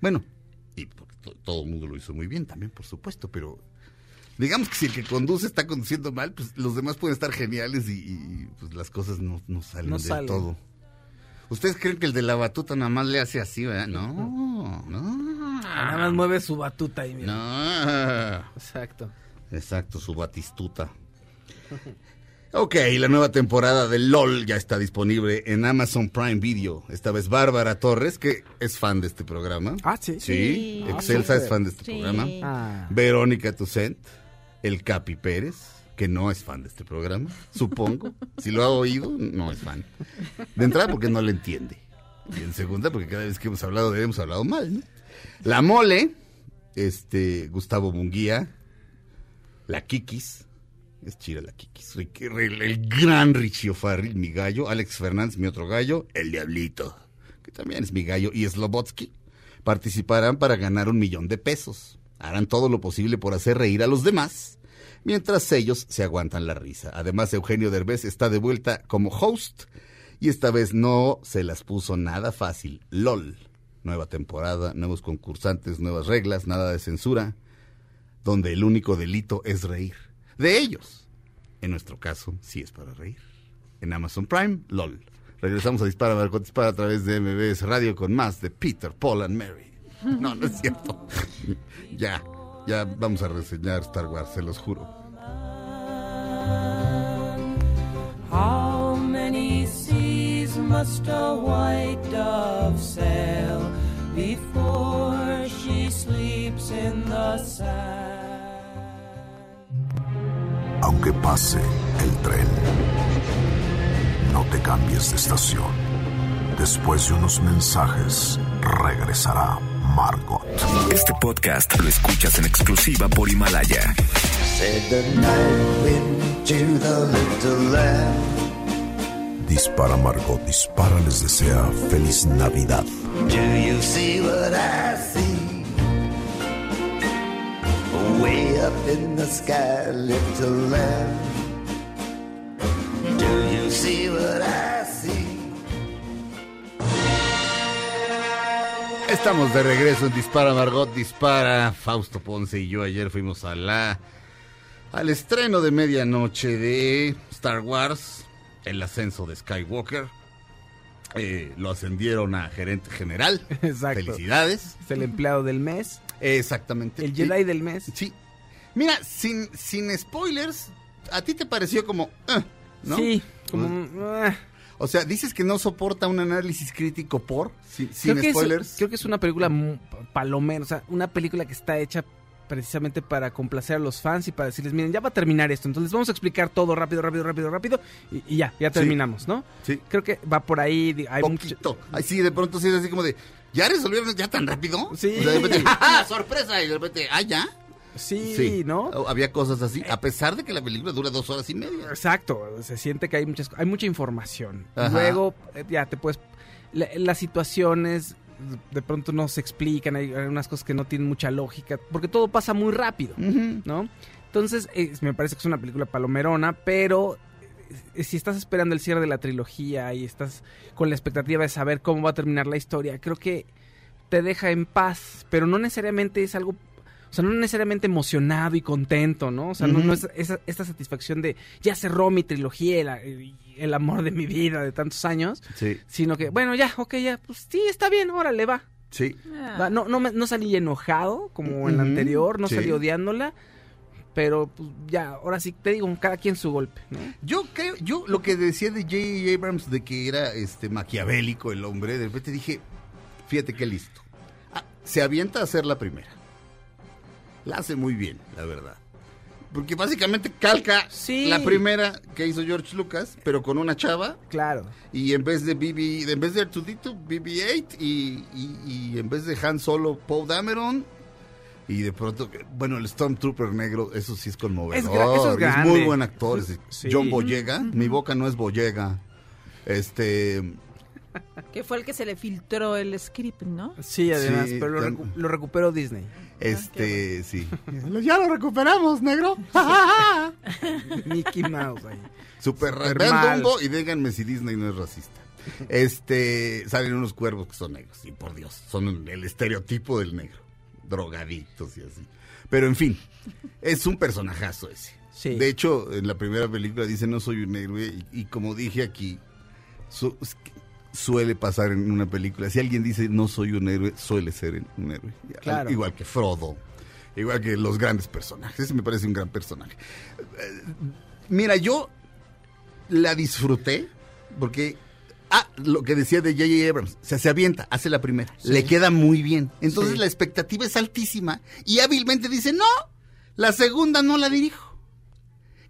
Bueno, y todo el mundo lo hizo muy bien también, por supuesto, pero digamos que si el que conduce está conduciendo mal, pues los demás pueden estar geniales y, y, pues las cosas no, no salen No del todo. ¿Ustedes creen que el de la batuta nada más le hace así, verdad? No, no. Nada más mueve su batuta ahí, mira. No. Exacto. Exacto, su batistuta. [laughs] Ok, la nueva temporada de LOL ya está disponible en Amazon Prime Video. Esta vez Bárbara Torres, que es fan de este programa. Ah, sí. Sí, Sí. Excelsa Ah, es fan de este Sí. programa. Ah. Verónica Tucent, el Capi Pérez, que no es fan de este programa, supongo. [laughs] si lo ha oído, no es fan. De entrada porque no le entiende. Y en segunda porque cada vez que hemos hablado de él hemos hablado mal, ¿no? La Mole, este, Gustavo Munguía, la Kikis, es chida la Kikis, el, el gran Richie O'Farrill, mi gallo, Alex Fernández, mi otro gallo, el Diablito, que también es mi gallo, y Slobotsky, participarán para ganar un millón de pesos. Harán todo lo posible por hacer reír a los demás, mientras ellos se aguantan la risa. Además, Eugenio Derbez está de vuelta como host, y esta vez no se las puso nada fácil. LOL. Nueva temporada, nuevos concursantes, nuevas reglas, nada de censura, donde el único delito es reír. De ellos. En nuestro caso, sí es para reír. En Amazon Prime, LOL. Regresamos a Dispara Marcot Dispara a través de MBS Radio con más de Peter, Paul and Mary. No, no es cierto. [laughs] ya, ya vamos a reseñar Star Wars, se los juro. How many seas must a white dove sail before she sleeps in the sand? Aunque pase el tren, no te cambies de estación. Después de unos mensajes, regresará Margot. Este podcast lo escuchas en exclusiva por Himalaya. Said the night wind to the little lamb. Dispara Margot, dispara les desea feliz Navidad. Do you see what I see? Way up in the sky, little lamb. Do you see what I see? Estamos de regreso en Dispara Margot Dispara. Fausto Ponce y yo ayer fuimos a la al estreno de medianoche de Star Wars, el ascenso de Skywalker. Eh, lo ascendieron a gerente general. [laughs] Exacto. Felicidades. Es el empleado del mes. Exactamente. El Jedi del mes. Sí. Mira, sin, sin spoilers, ¿a ti te pareció como... "Ah", ¿no? Sí, como... ah. O sea, dices que no soporta un análisis crítico por, sin, Creo sin es- spoilers. creo que es una película palomera, o sea, una película que está hecha precisamente para complacer a los fans y para decirles, miren, ya va a terminar esto, entonces vamos a explicar todo rápido, rápido, rápido, rápido y, y ya, ya terminamos, ¿no? Sí. Creo que va por ahí, hay mucho... Poquito. Ay, sí, de pronto sí es así como de, ¿ya resolvieron ya tan rápido? Sí. O sea, de repente, ¡ja, [laughs] ja, sorpresa! Y de repente, ¿ah, ya? Sí, ¿no? Había cosas así, a pesar de que la película dura dos horas y media. Exacto, se siente que hay muchas hay mucha información. Ajá. Luego eh, ya te puedes la- las situaciones de pronto no se explican, hay, hay unas cosas que no tienen mucha lógica, porque todo pasa muy rápido, ¿no? Entonces, eh, me parece que es una película palomerona, pero eh, si estás esperando el cierre de la trilogía y estás con la expectativa de saber cómo va a terminar la historia, creo que te deja en paz, pero no necesariamente es algo, o sea, no necesariamente emocionado y contento, ¿no? O sea, no, es esa, esta satisfacción de ya cerró mi trilogía, el, y el amor de mi vida de tantos años, Sí, sino que, bueno, ya, ok, ya, pues sí, está bien, órale, va. sí. Ah. Va, No, no, no salí enojado como en la anterior, no sí. salí odiándola, pero pues ya, ahora sí, te digo, cada quien su golpe, ¿no? Yo creo, yo lo que decía de J.J. Abrams de que era este maquiavélico el hombre, de repente dije, fíjate qué listo. Ah, se avienta a hacer la primera. La hace muy bien, la verdad. Porque básicamente calca Sí. la primera que hizo George Lucas, pero con una chava. Claro. Y en vez de BB, en vez de Artudito, BB-8 y, y- y en vez de Han Solo, Poe Dameron. Y de pronto, bueno, el Stormtrooper negro, eso sí es conmovedor. Es es grande. muy buen actor. Sí. John Boyega. Mi boca no es Boyega. Este. Que fue el que se le filtró el script, ¿no? Sí, además, Sí, pero lo, tan- recu- lo recuperó Disney. Este, sí. ya lo recuperamos, negro. [laughs] Mickey Mouse ahí. Super, Super Vean mal. Dumbo y díganme si Disney no es racista. Este, salen unos cuervos que son negros, y por Dios, son el estereotipo del negro, drogadictos y así. Pero en fin, es un personajazo ese. Sí. De hecho, en la primera película dice no soy un héroe y, y como dije aquí, su- suele pasar en una película. Si alguien dice no soy un héroe, suele ser un héroe. Claro. Igual que Frodo, igual que los grandes personajes. Ese me parece un gran personaje. Eh, Mira, yo la disfruté porque ah, lo que decía de J.J. Abrams, o sea, se avienta, hace la primera, le queda muy bien. Entonces Sí. la expectativa es altísima y hábilmente dice, "No, la segunda no la dirijo."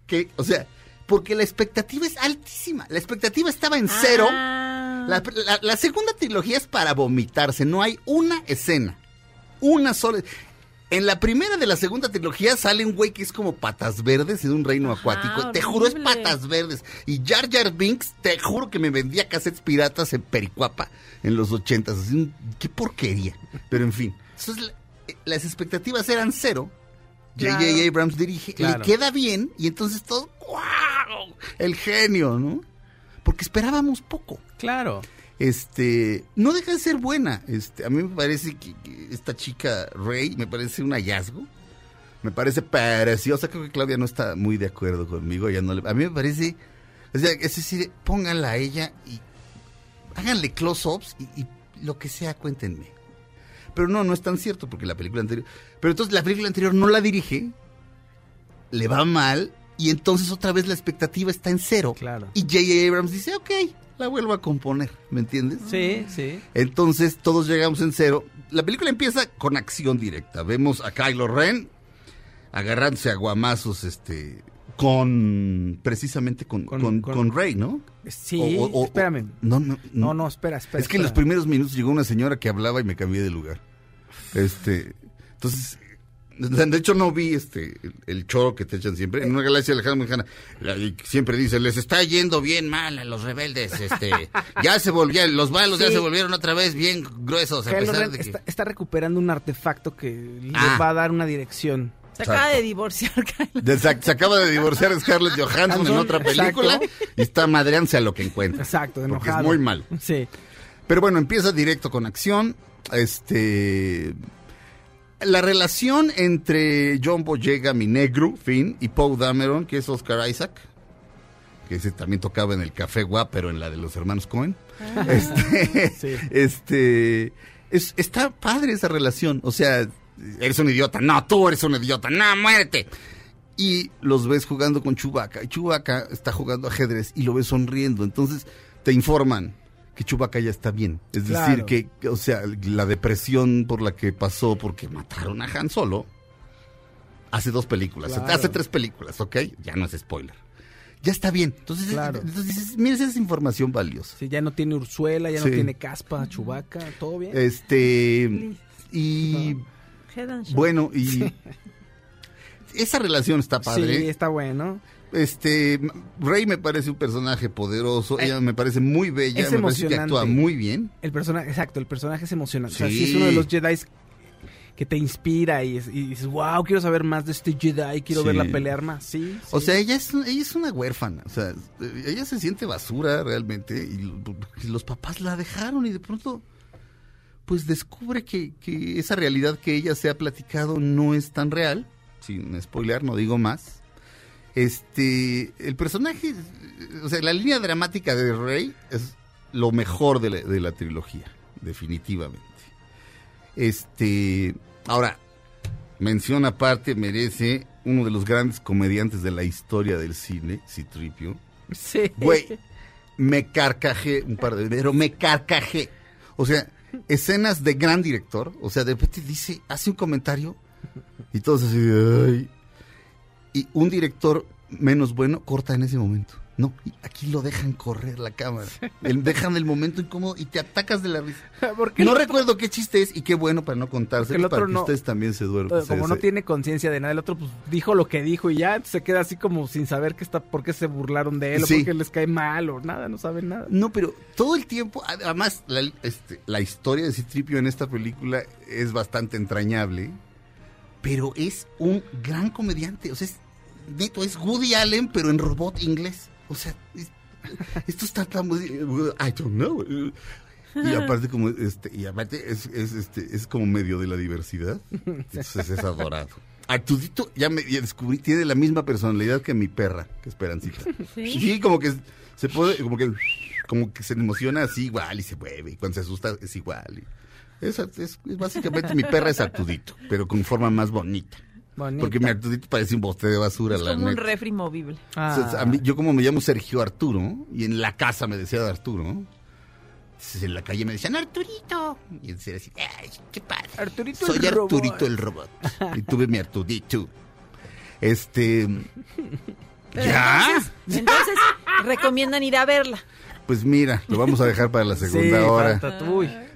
Que, o sea, porque la expectativa es altísima. La expectativa estaba en cero. Ah. La, la- la segunda trilogía es para vomitarse. No hay una escena. Una sola. En la primera de la segunda trilogía sale un güey que es como patas verdes en un reino Ajá, acuático. Te juro, es patas verdes. Y Jar Jar Binks, te juro que me vendía cassettes piratas en Pericuapa en los ochentas. Así, un- qué porquería. Pero en fin. Entonces, la- las expectativas eran cero. J.J. Claro. Abrams dirige, Claro. le queda bien y entonces todo, ¡wow! El genio, ¿no? Porque esperábamos poco Claro. Este no deja de ser buena. Este, a mí me parece que, que esta chica Rey me parece un hallazgo. Me parece preciosa. Creo que Claudia no está muy de acuerdo conmigo. Ella no le- a mí me parece, o sea, es decir, pónganla a ella y háganle close-ups y, y lo que sea, cuéntenme. Pero no, no es tan cierto porque la película anterior. Pero entonces la película anterior no la dirige, le va mal y entonces otra vez la expectativa está en cero. Claro. Y J.J. Abrams dice, ok, la vuelvo a componer, ¿me entiendes? Sí, sí. Entonces todos llegamos en cero. La película empieza con acción directa. Vemos a Kylo Ren agarrándose a guamazos, este, con, precisamente con, Con- con, con- con Rey, ¿no? Sí, O- o- o- espérame. No, no, No, no, espera, espera. Es que en los primeros minutos llegó una señora que hablaba y me cambié de lugar. Este, entonces, de hecho no vi este el, el choro que te echan siempre. En una galaxia lejana muy lejana, la- y siempre dice, les está yendo bien mal a los rebeldes, este, [laughs] ya se volvieron, los malos ya se volvieron otra vez bien gruesos, a Kylo pesar Ren de que... está, está recuperando un artefacto que le Ah. va a dar una dirección. Se acaba de divorciar, Kylo. de- se, se acaba de divorciar Scarlett Johansson en otra película exacto. y está madreándose a lo que encuentra. Exacto, Porque enojado. es muy mal. Sí. Pero bueno, empieza directo con acción. Este. La relación entre John Boyega, mi negro, Finn, y Poe Dameron, que es Oscar Isaac, que ese también tocaba en el Café Guap, pero en la de los hermanos Cohen. [laughs] Este, este es, está padre esa relación. O sea, eres un idiota. No, tú eres un idiota. No, muérete. Y los ves jugando con Chubaca. Y Chubaca está jugando ajedrez y lo ves sonriendo. Entonces te informan que Chubaca ya está bien. Es decir, Claro. que, que, o sea, la depresión por la que pasó porque mataron a Han Solo hace dos películas. Claro. Hace tres películas, ¿ok? Ya no es spoiler. Ya está bien. Entonces, Claro. entonces dices, mira, esa es información valiosa. Sí, ya no tiene Ursuela, ya Sí. no tiene Caspa, Chubaca, todo bien. Este. Y. Bueno, y. Esa relación está padre. Sí, está bueno. Este. Rey me parece un personaje poderoso. Eh, ella me parece muy bella. es me parece que actúa emocionante. muy bien. El personaje, exacto, el personaje es emocionante. O sea, Sí. sí es uno de los Jedi que te inspira y, es- y dices, wow, quiero saber más de este Jedi, quiero Sí. verla pelear más. Sí, O sí. sea, ella es, ella es una huérfana. O sea, ella se siente basura realmente. Y lo- los papás la dejaron y de pronto. Pues descubre que, que esa realidad que ella se ha platicado no es tan real. Sin spoiler, no digo más. Este. El personaje. O sea, la línea dramática de Rey es lo mejor de la, de la trilogía. Definitivamente. Este. Ahora, mención aparte merece uno de los grandes comediantes de la historia del cine, Citripio. Sí. Güey, me carcajé un par de pero me carcajé. O sea, escenas de gran director, o sea, de repente dice, hace un comentario y todos así, ay. Y un director menos bueno corta en ese momento. No, aquí lo dejan correr la cámara. El- dejan el momento incómodo y te atacas de la risa. [laughs] No recuerdo qué chiste es y qué bueno para no contarse, el otro para que no- ustedes también se duerman. eh, como no tiene conciencia de nada, el otro pues dijo lo que dijo y ya se queda así como sin saber qué está, por qué se burlaron de él Sí. o por qué les cae mal o nada, no saben nada. No, pero todo el tiempo, además, la, este, la historia de Citripio en esta película es bastante entrañable, pero es un gran comediante. O sea, es, neto, es Woody Allen, pero en robot inglés. O sea, es- esto está tan... I don't know. Y aparte como este y aparte es, es, este es como medio de la diversidad. Entonces es adorado. Artudito ya me ya descubrí tiene la misma personalidad que mi perra, que Esperancita. ¿Sí? Sí, como que se puede como que como que se emociona así igual y se mueve y cuando se asusta es igual. y- es, es- es básicamente mi perra es Artudito, pero con forma más bonita. Bonita. Porque mi Artudito parece un bote de basura, Es la como un refri movible. Ah. O sea, a mí- yo como me llamo Sergio Arturo y en la casa me decía de Arturo, entonces en la calle me decían Arturito y entonces era así, ay, qué padre. Arturito Soy el robot. Arturito el robot y tuve mi Arturito. Este, Pero ¿Ya? Entonces, entonces, recomiendan ir a verla. pues mira, lo vamos a dejar para la segunda Sí, hora.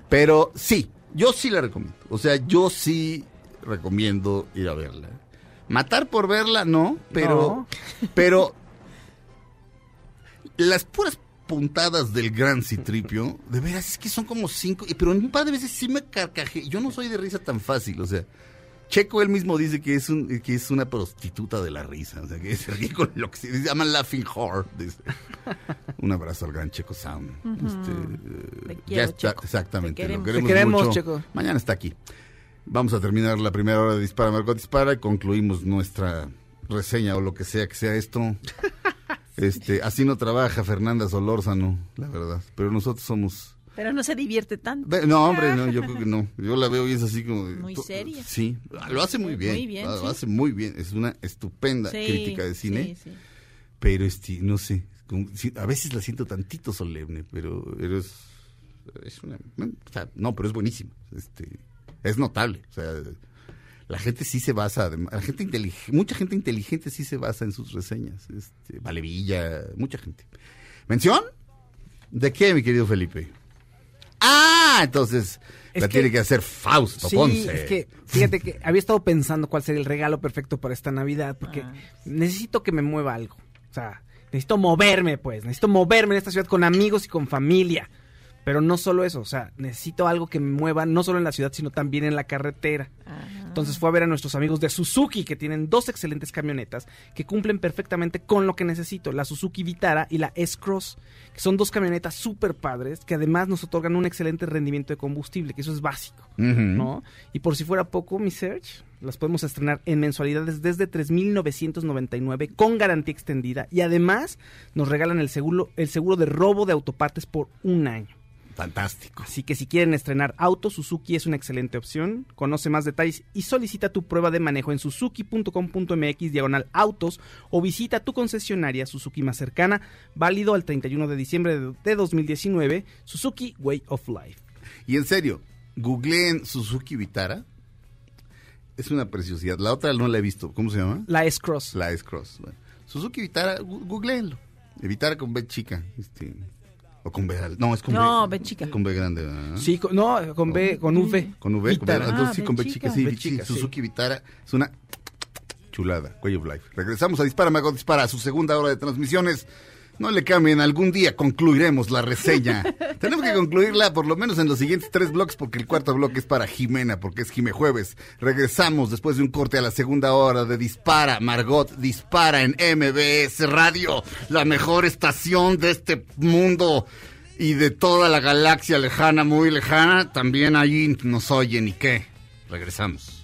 Pero sí, yo sí la recomiendo. O sea, yo sí recomiendo ir a verla. Matar por verla, no, pero. [laughs] Pero. Las puras puntadas del gran Citripio, de veras, es que son como cinco. Pero un par de veces sí me carcajé. Yo no soy de risa tan fácil, o sea. Checo él mismo dice que es un que es una prostituta de la risa, o sea, que se ríe con lo que se llama laughing whore. dice. [laughs] Un abrazo al gran Checo Sound. Este, Te eh, quiero, ya está, Checo. exactamente. Te lo queremos. queremos, Te queremos, mucho. Checo. Mañana está aquí. Vamos a terminar la primera hora de Dispara Margot Dispara y concluimos nuestra reseña o lo que sea que sea esto. [laughs] Este, así no trabaja Fernanda Solórzano, la verdad. Pero nosotros somos Pero no se divierte tanto. No, hombre, no, yo creo que no. Yo la veo y es así como... de- Muy seria. Sí, lo hace muy bien. Muy bien, lo sí. hace muy bien. Es una estupenda Sí, crítica de cine. sí, sí. Pero, este, no sé. como- a veces la siento tantito solemne, pero, pero es... es una, o sea, no, pero es buenísima. Este, es notable. O sea, la gente sí se basa, la gente mucha gente inteligente sí se basa en sus reseñas. Este, Valevilla, mucha gente. ¿Mención? ¿De qué, mi querido Felipe? Ah, entonces Es la que- tiene que hacer Fausto Sí, Ponce. es que fíjate que había estado pensando cuál sería el regalo perfecto para esta Navidad, porque Ah. necesito que me mueva algo. O sea, necesito moverme, pues. Necesito moverme en esta ciudad con amigos y con familia. Pero no solo eso, o sea, necesito algo que me mueva no solo en la ciudad, sino también en la carretera. Ah. Entonces fue a ver a nuestros amigos de Suzuki que tienen dos excelentes camionetas que cumplen perfectamente con lo que necesito, la Suzuki Vitara y la S-Cross, que son dos camionetas súper padres que además nos otorgan un excelente rendimiento de combustible, que eso es básico. ¿no? Y por si fuera poco, mi Search, las podemos estrenar en mensualidades desde 3.999 con garantía extendida y además nos regalan el seguro, el seguro de robo de autopartes por un año. Fantástico. Así que si quieren estrenar auto, Suzuki es una excelente opción. Conoce más detalles y solicita tu prueba de manejo en suzuki.com.mx diagonal autos o visita tu concesionaria Suzuki más cercana, válido al 31 de diciembre de- de 2019, Suzuki Way of Life. Y en serio, googleen Suzuki Vitara. Es una preciosidad. La otra no la he visto. ¿Cómo se llama? La S-Cross. La S-Cross. Bueno, Suzuki Vitara, googleenlo. Vitara con B chica. Este, o con B. al- No, es con No, B. B chica. Con B grande. ¿verdad? Sí, con- no, con B, con V. Con V. Con B, Vitara. entonces sí, Ah, con B. Sí, chica, sí. Suzuki Vitara es una chulada. Way of Life. Regresamos a Dispara, Mago Dispara, a su segunda hora de transmisiones. No le cambien, algún día concluiremos la reseña. [laughs] Tenemos que concluirla por lo menos en los siguientes tres bloques porque el cuarto bloque es para Jimena, porque es Jime Jueves. Regresamos después de un corte a la segunda hora de Dispara, Margot Dispara en MBS Radio, la mejor estación de este mundo y de toda la galaxia lejana, muy lejana. También allí nos oyen y qué. Regresamos.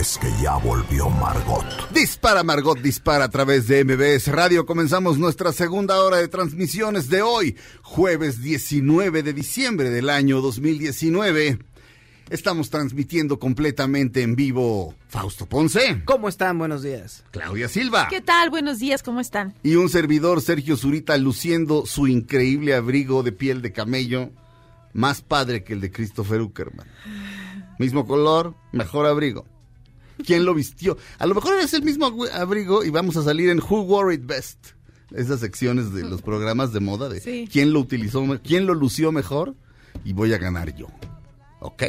es que ya volvió Margot. Dispara Margot, dispara a través de MBS Radio. Comenzamos nuestra segunda hora de transmisiones de hoy, jueves 19 de diciembre del año 2019. Estamos transmitiendo completamente en vivo Fausto Ponce, ¿Cómo están? Buenos días. Claudia Silva ¿Qué tal? Buenos días, ¿cómo están? y un servidor Sergio Zurita luciendo su increíble abrigo de piel de camello, más padre que el de Christopher Uckerman. Mismo color, mejor abrigo. ¿Quién lo vistió? A lo mejor es el mismo abrigo y vamos a salir en Who Wore It Best. Esas secciones de los programas de moda de Sí. quién lo utilizó, quién lo lució mejor y voy a ganar yo. ¿Ok?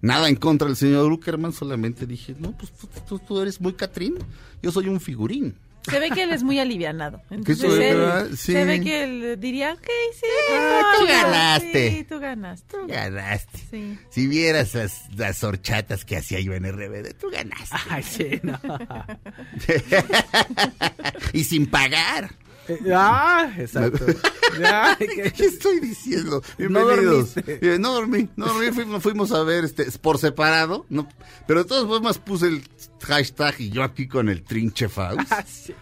Nada en contra del señor Uckerman, solamente dije, no, pues tú, tú- tú eres muy Catrín, yo soy un figurín. Se ve que él es muy alivianado. Entonces él-? Sí. se ve que él diría, ok, sí. Ah, no, tú no, ganaste. Sí, tú ganaste. Tú ganaste. Sí. Si vieras las, las horchatas que hacía yo en RBD, tú ganaste. Ay, sí, no. [laughs] y sin pagar. Eh, [laughs] ah, exacto. [laughs] Ya, [laughs] ¿Qué, estoy diciendo? Bienvenidos. Eh, no dormí, no dormí, fuimos, fuimos a ver este por separado, no, pero de todas formas puse el hashtag y yo aquí con el trinche Faust. Ah, sí.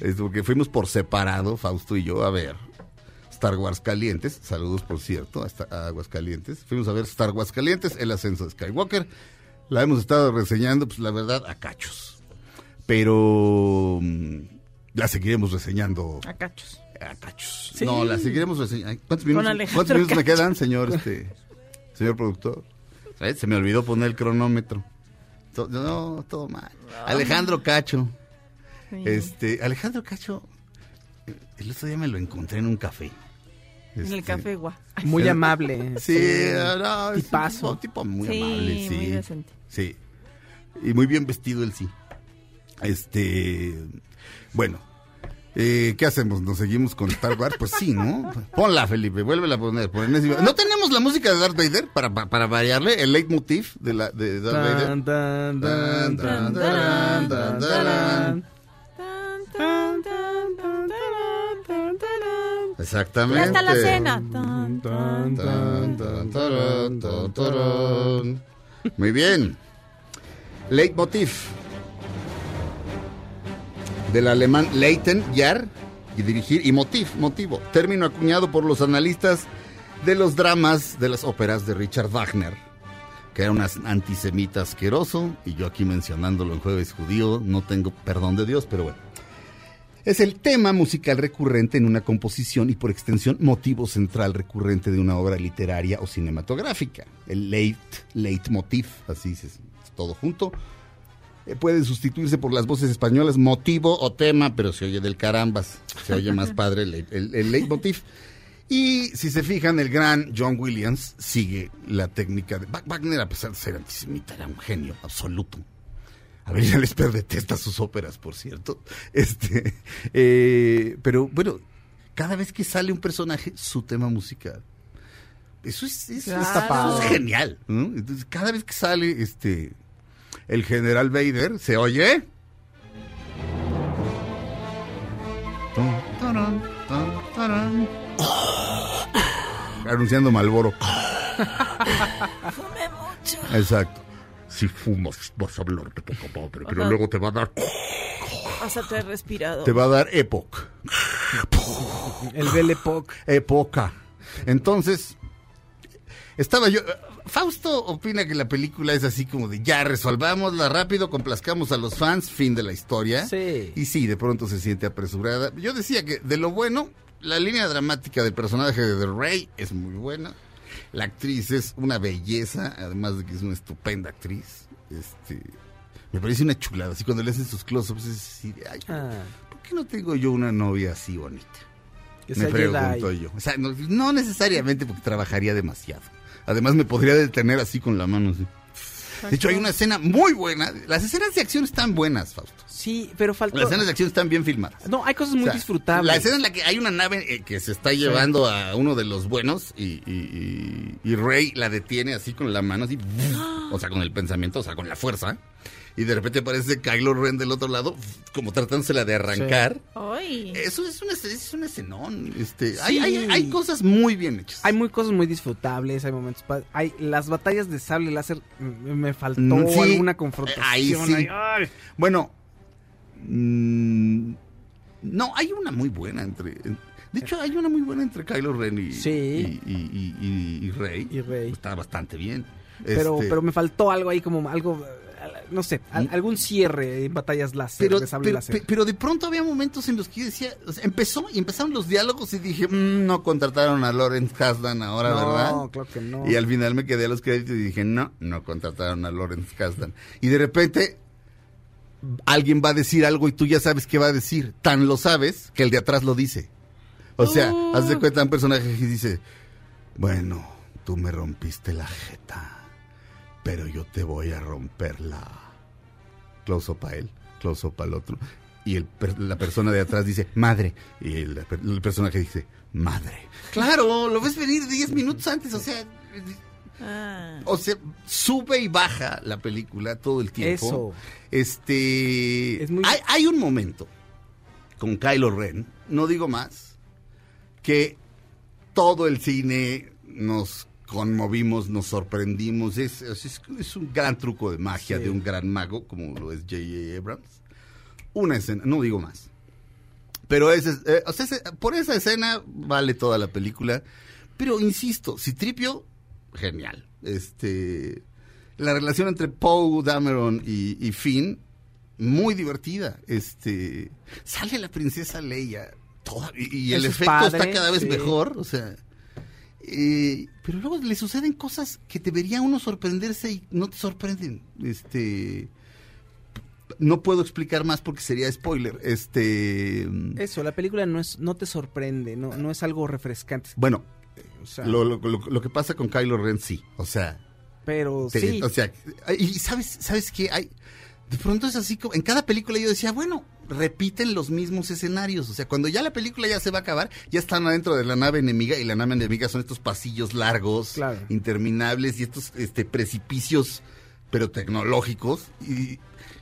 Es porque fuimos por separado, Fausto y yo, a ver Star Wars Calientes. Saludos, por cierto, hasta a Aguascalientes. Fuimos a ver Star Wars Calientes, el ascenso de Skywalker. La hemos estado reseñando, pues la verdad, a cachos. Pero mm, la seguiremos reseñando A cachos. a cachos. Sí. No, la seguiremos reseñando. ¿Cuántos minutos, Alejandro ¿cuántos minutos me quedan, señor, este, señor productor? ¿Sabes? Se me olvidó poner el cronómetro. To- No, todo mal. Alejandro Cacho. Sí. Este, Alejandro Cacho, el otro día me lo encontré en un café. en Este, el café gua. Muy amable. [laughs] Sí, no, es un tipo, tipo muy Sí, amable, sí. muy decente. Sí. Y muy bien vestido él sí. Este, bueno, eh, ¿qué hacemos? ¿Nos seguimos con Star Wars? Pues sí, ¿no? Ponla, Felipe, vuélvela a poner. ¿No tenemos la música de Darth Vader para, para, para variarle? El leitmotiv de, la, de Darth Vader. Tan, tan, tan, tan, Tan, tan, tan, tan, tan. tan. Tan, tan, tan, tan, taran, tan, taran. Exactamente. Ya está la cena. Tan, Tan, Tan, tan, tarán, tan, tarán. Muy bien. Leitmotiv. Del alemán Leiten, Jahr, y dirigir, y motiv, motivo. Término acuñado por los analistas de los dramas de las óperas de Richard Wagner, que era un antisemita asqueroso, y yo aquí mencionándolo en Jueves Judío, no tengo perdón de Dios, pero bueno. Es el tema musical recurrente en una composición y por extensión motivo central recurrente de una obra literaria o cinematográfica. El leit, leitmotiv, así es todo junto. Eh, puede sustituirse por las voces españolas motivo o tema, pero se oye del carambas. Se oye más [laughs] padre el, el- el leitmotiv. Y si se fijan, el gran John Williams sigue la técnica de... Wag- Wagner, a pesar de ser antisemita, era un genio absoluto. A ver, ya les detesta sus óperas, por cierto. [laughs] Este, eh, pero bueno, cada vez que sale un personaje, su tema musical. Eso es, eso Claro. es genial. ¿no? Entonces, cada vez que sale este el general Vader, se oye. [laughs] Anunciando Malboro. Fume mucho. Exacto. Si fumas, vas a hablar de poca madre, pero Ajá. luego te va a dar, Pásate el respirador. te va a dar epoch. El Belle Époque. época. Entonces, estaba yo. Fausto opina que la película es así como de ya resolvámosla rápido, complazcamos a los fans, fin de la historia. Sí. Y sí, de pronto se siente apresurada. Yo decía que de lo bueno, la línea dramática del personaje de The Rey es muy buena. La actriz es una belleza, además de que es una estupenda actriz. Este, me parece una chulada. Así cuando le hacen sus close-ups es así, de, ay, Ah, ¿por qué no tengo yo una novia así bonita? que me pregunto yo. O sea, no, no necesariamente porque trabajaría demasiado. Además me podría detener así con la mano. así. De hecho, hay una escena muy buena. Las escenas de acción están buenas, Fausto. Sí, pero faltó. Las escenas de acción están bien filmadas. No, hay cosas muy O sea, disfrutables. La escena en la que hay una nave eh, que se está llevando a uno de los buenos y, y- y- y Rey la detiene así con la mano, así, [gasps] o sea, con el pensamiento, o sea, con la fuerza. Y de repente aparece Kylo Ren del otro lado, como tratándosela de arrancar. Eso es un, es- es un escenón. Este, Sí. hay, hay, hay cosas muy bien hechas. Hay muy cosas muy disfrutables, hay momentos hay las batallas de sable láser me faltó Mm, sí. alguna confrontación. Ahí sí. ahí, ay. Bueno, mm, no, hay una muy buena entre. De hecho, hay una muy buena entre Kylo Ren y, Sí. y, y- y- y Rey. Y Rey. Está bastante bien. Pero, Este, pero me faltó algo ahí como algo no sé, al- algún cierre en batallas láser pero, de sable pero, láser. pe- pero de pronto había momentos en los que yo decía, o sea, empezó y empezaron los diálogos y dije, "Mm, no contrataron a Lawrence Kasdan ahora, no, ¿verdad? claro que no. Y al final me quedé a los créditos y dije, no, no contrataron a Lawrence Kasdan. Y de repente alguien va a decir algo y tú ya sabes qué va a decir. Tan lo sabes que el de atrás lo dice. O sea, Uh. haz de cuenta un personaje que dice, bueno, tú me rompiste la jeta, pero yo te voy a romper la... Close up a él, close up al otro. Y el la persona de atrás dice, madre. Y el, el personaje dice, madre. Claro, lo ves venir 10 minutos antes, o sea... Ah. O sea, sube y baja la película todo el tiempo. Eso. Este. Es muy- hay, hay un momento con Kylo Ren, no digo más, que todo el cine nos conmovimos, nos sorprendimos. Es, es, es un gran truco de magia Sí. de un gran mago, como lo es J.J. Abrams. Una escena, no digo más. Pero ese, eh, o sea, ese- por esa escena vale toda la película. Pero insisto, Citripio, genial. Este, la relación entre Poe, Dameron y, y Finn, muy divertida. Este, sale la princesa Leia, toda, y, y el efecto padre, está cada vez sí. mejor. O sea, eh, pero luego le suceden cosas que debería uno sorprenderse y no te sorprenden. Este, no puedo explicar más porque sería spoiler. Este, Eso, la película no es no te sorprende, no, no es algo refrescante. bueno, O sea, lo, lo- lo- lo que pasa con Kylo Ren sí, o sea, pero te- sí. o sea, y sabes, sabes qué hay, de pronto es así como en cada película yo decía, bueno, repiten los mismos escenarios, o sea, cuando ya la película ya se va a acabar, ya están adentro de la nave enemiga y la nave enemiga son estos pasillos largos, Claro. interminables y estos este precipicios pero tecnológicos y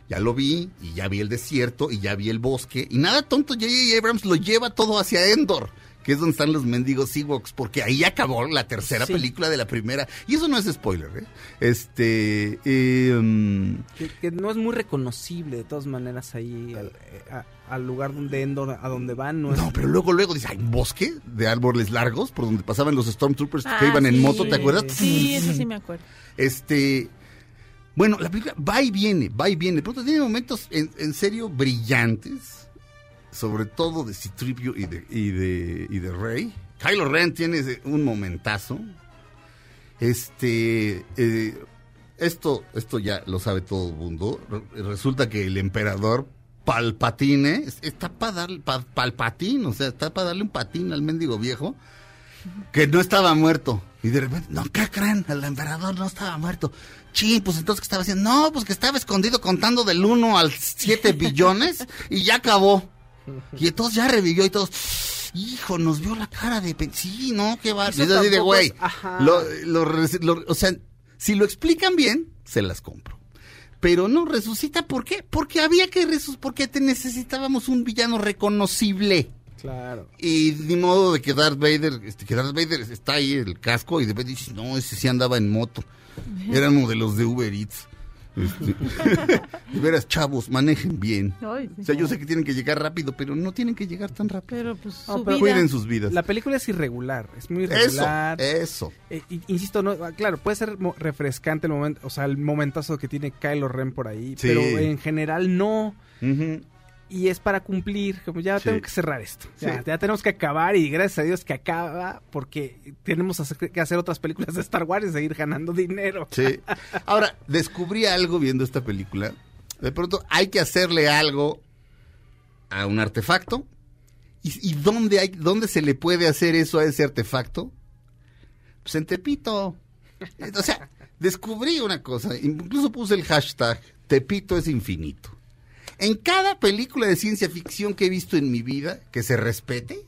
ya lo vi y ya vi el desierto y ya vi el bosque y nada tonto J.J. Abrams lo lleva todo hacia Endor que es donde están los mendigos Ewoks, porque ahí acabó la tercera Sí. película de la primera. Y eso no es spoiler, ¿eh? Este. eh, mm, Que, que no es muy reconocible de todas maneras ahí al, eh, a- al lugar donde Endor, a donde van, no es... no, pero luego, luego dice, hay un bosque de árboles largos por donde pasaban los Stormtroopers que Ah, iban en moto, ¿te acuerdas? Sí, eso sí me acuerdo. Este. Bueno, la película va y viene, va y viene. De pronto tiene momentos en, en serio brillantes. Sobre todo de Citripio y de, y de, y de Rey. Kylo Ren tiene un momentazo. Este, eh, esto, esto ya lo sabe todo el mundo. Re- Resulta que el emperador Palpatine es- está para darle, pa- Palpatine, o sea, está para darle un patín al mendigo viejo que no estaba muerto. Y de repente, no, ¿qué creen? El emperador no estaba muerto. Sí, pues entonces, ¿qué estaba haciendo? No, pues que estaba escondido contando del 1 al 7 billones y ya acabó. Y entonces ya revivió y todos, hijo, nos vio la cara de... Sí, no, qué va. Eso es así de, güey, lo- lo res- lo- o sea, si lo explican bien, se las compro. Pero no resucita, ¿por qué? Porque había que resucitar, porque te necesitábamos un villano reconocible. Claro. Y ni modo de que Darth Vader, este, que Darth Vader está ahí el casco y de repente dices, no, ese sí andaba en moto. Eran uno de los de Uber Eats. Este, [laughs] de veras, chavos, manejen bien. Ay, O sea, yo sé que tienen que llegar rápido, pero no tienen que llegar tan rápido. Pero pues su pero. Cuiden sus vidas. La película es irregular, es muy Eso, irregular. eso. Eh, y- insisto, no, ah, claro, puede ser refrescante el momento, o sea, el momentazo que tiene Kylo Ren por ahí, Sí. pero en general no. Ujú. Y es para cumplir, como ya Sí. tengo que cerrar esto. Ya, Sí. ya tenemos que acabar y gracias a Dios que acaba porque tenemos que hacer otras películas de Star Wars y seguir ganando dinero. Sí. [laughs] Ahora, descubrí algo viendo esta película. De pronto hay que hacerle algo a un artefacto. ¿Y, y dónde, hay, dónde se le puede hacer eso a ese artefacto? Pues en Tepito. O sea, descubrí una cosa. Incluso puse el hashtag Tepito es infinito. En cada película de ciencia ficción que he visto en mi vida, que se respete,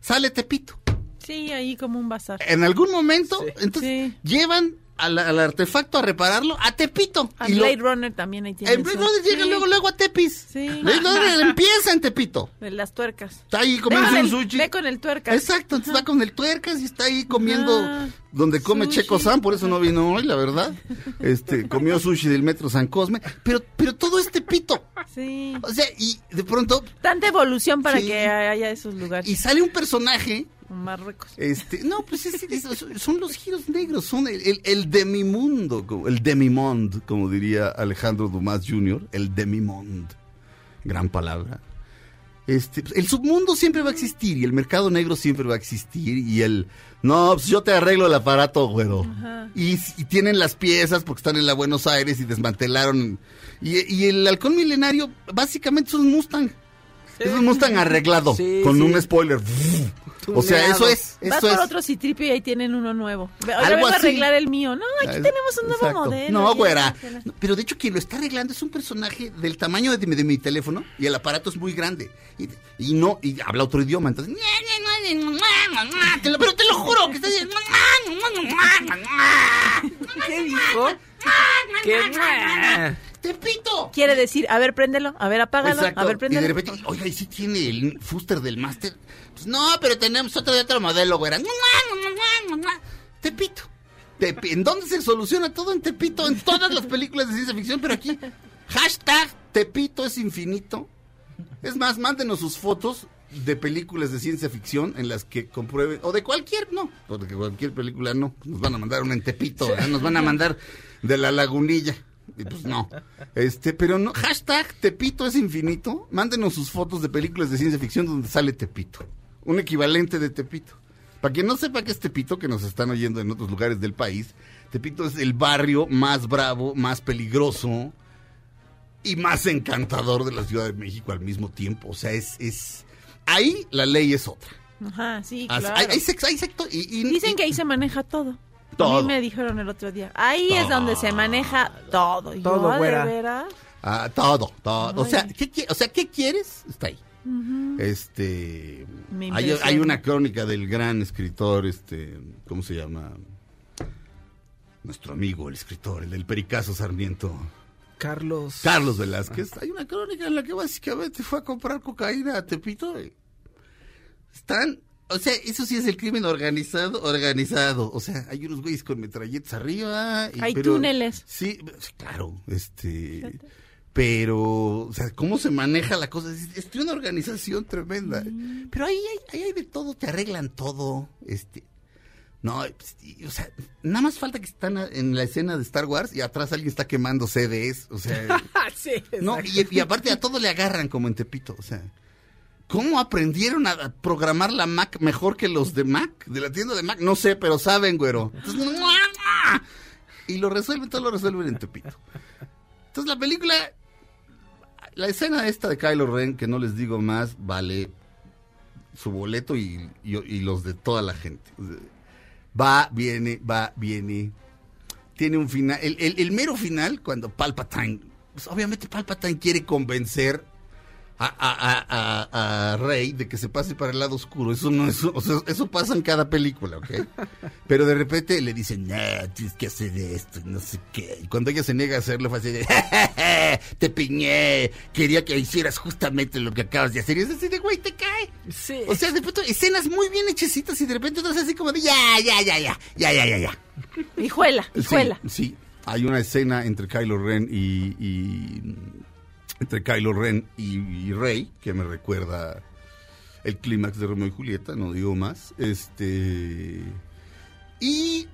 sale Tepito. Sí, ahí como un bazar. En algún momento, entonces, Sí. llevan al, al artefacto a repararlo a Tepito. A lo- Blade Runner también ahí tiene en Blade eso. Runner llega Sí. luego, luego a Tepis. Sí. Blade Runner [laughs] empieza en Tepito. De las tuercas. Está ahí comiendo un el- sushi. Ve con el tuercas. Exacto, entonces va con el tuercas y está ahí comiendo Ajá. donde come Sushi. Checo San, por eso no vino hoy, la verdad. [laughs] Este, comió sushi del metro San Cosme, pero, pero todo es Tepito. Sí. O sea, y de pronto, Tanta evolución para Sí. que haya esos lugares. y sale un personaje Marruecos. Este, no, pues [laughs] es- es- son los giros negros, son el, el, el demimundo, el demimond, como diría Alejandro Dumas Jr., el demimond. Gran palabra. Este, pues, el submundo siempre va a existir y el mercado negro siempre va a existir y el, no, pues yo te arreglo el aparato, güero. Y, y tienen las piezas porque están en la Buenos Aires y desmantelaron. Y, y el halcón milenario básicamente es un Mustang. Es un Mustang arreglado, Sí, con sí. un spoiler. O sea, eso es. Vas Eso por es. otro citripio y ahí tienen uno nuevo. Algo vengo a arreglar el mío. No, aquí tenemos un nuevo exacto. modelo. No, güera. No, Pero de hecho, quien lo está arreglando es un personaje del tamaño de mi, de mi teléfono y el aparato es muy grande. Y, y no, y habla otro idioma. Entonces, pero te lo juro que está diciendo. ¿Qué dijo? ¿Qué? ¡Tepito! Quiere decir, a ver, préndelo, a ver, apágalo, Exacto. a ver, y préndelo. de repente, oiga, ¿y si tiene el fuster del máster? Pues no, pero tenemos otro de otro modelo, güera. Tepito. Tepi- ¿En dónde se soluciona todo en Tepito? En todas las películas de ciencia ficción, pero aquí, hashtag Tepito es infinito. Es más, mándenos sus fotos de películas de ciencia ficción en las que comprueben, o de cualquier, no, porque cualquier película no, nos van a mandar una en Tepito, ¿verdad? nos van a mandar de la lagunilla. Y pues no. Este, pero no, hashtag Tepito es infinito. Mándenos sus fotos de películas de ciencia ficción donde sale Tepito. Un equivalente de Tepito. Para quien no sepa qué es Tepito, que nos están oyendo en otros lugares del país, Tepito es el barrio más bravo, más peligroso y más encantador de la Ciudad de México al mismo tiempo. O sea, es, es, ahí la ley es otra. Ajá, sí, claro. hay, hay sex- hay sector- y- y- Dicen que ahí se maneja todo. A Todo. mí me dijeron el otro día. Ahí es donde se maneja todo. Y yo, Todo, "Ah, ¿de güera". veras? Ah, todo, todo. O sea, ¿qué, o sea, ¿qué quieres? Está ahí. Este hay, una crónica del gran escritor, este, ¿cómo se llama? Nuestro amigo, el escritor, el del Pericazo Sarmiento, Carlos. Carlos Velázquez. Hay una crónica en la que básicamente fue a comprar cocaína a Tepito. Están, o sea, eso sí es el crimen organizado, organizado. O sea, hay unos güeyes con metralletas arriba. y- Hay pero- túneles. Sí, claro, este, pero, o sea, cómo se maneja la cosa, es, es una organización tremenda. Pero ahí hay, ahí hay de todo, te arreglan todo, este, no, pues, o sea, nada más falta que están en la escena de Star Wars y atrás alguien está quemando CDs, o sea, [laughs] sí, no, y, y aparte a todo le agarran como en Tepito, o sea, ¿Cómo aprendieron a programar la Mac mejor que los de Mac? De la tienda de Mac. No sé, pero saben, güero. Entonces, y lo resuelven, todo lo resuelven en Tepito. Entonces la película, la escena esta de Kylo Ren, que no les digo más, vale su boleto y, los de toda la gente. Va, viene, va, viene. Tiene un final. El mero final, cuando Palpatine. pues, obviamente Palpatine quiere convencer a, a, a, a- Rey de que se pase para el lado oscuro. Eso no es, o sea, eso pasa en cada película, ¿ok? [laughs] Pero de repente le dicen, nah, tienes que hacer esto, y no sé qué. Y cuando ella se niega a hacerlo, fue así de, [laughs] te piñé, quería que hicieras justamente lo que acabas de hacer. Y es así de, güey, te cae. Sí. O sea, de pronto, escenas muy bien hechecitas y de repente otras así como de, ya, ya, ya, ya, ya, ya, ya, ya. Hijuela, hijuela. Sí, sí. hay una escena entre Kylo Ren y, y- entre Kylo Ren y, y Rey que me recuerda el clímax de Romeo y Julieta, no digo más. Este y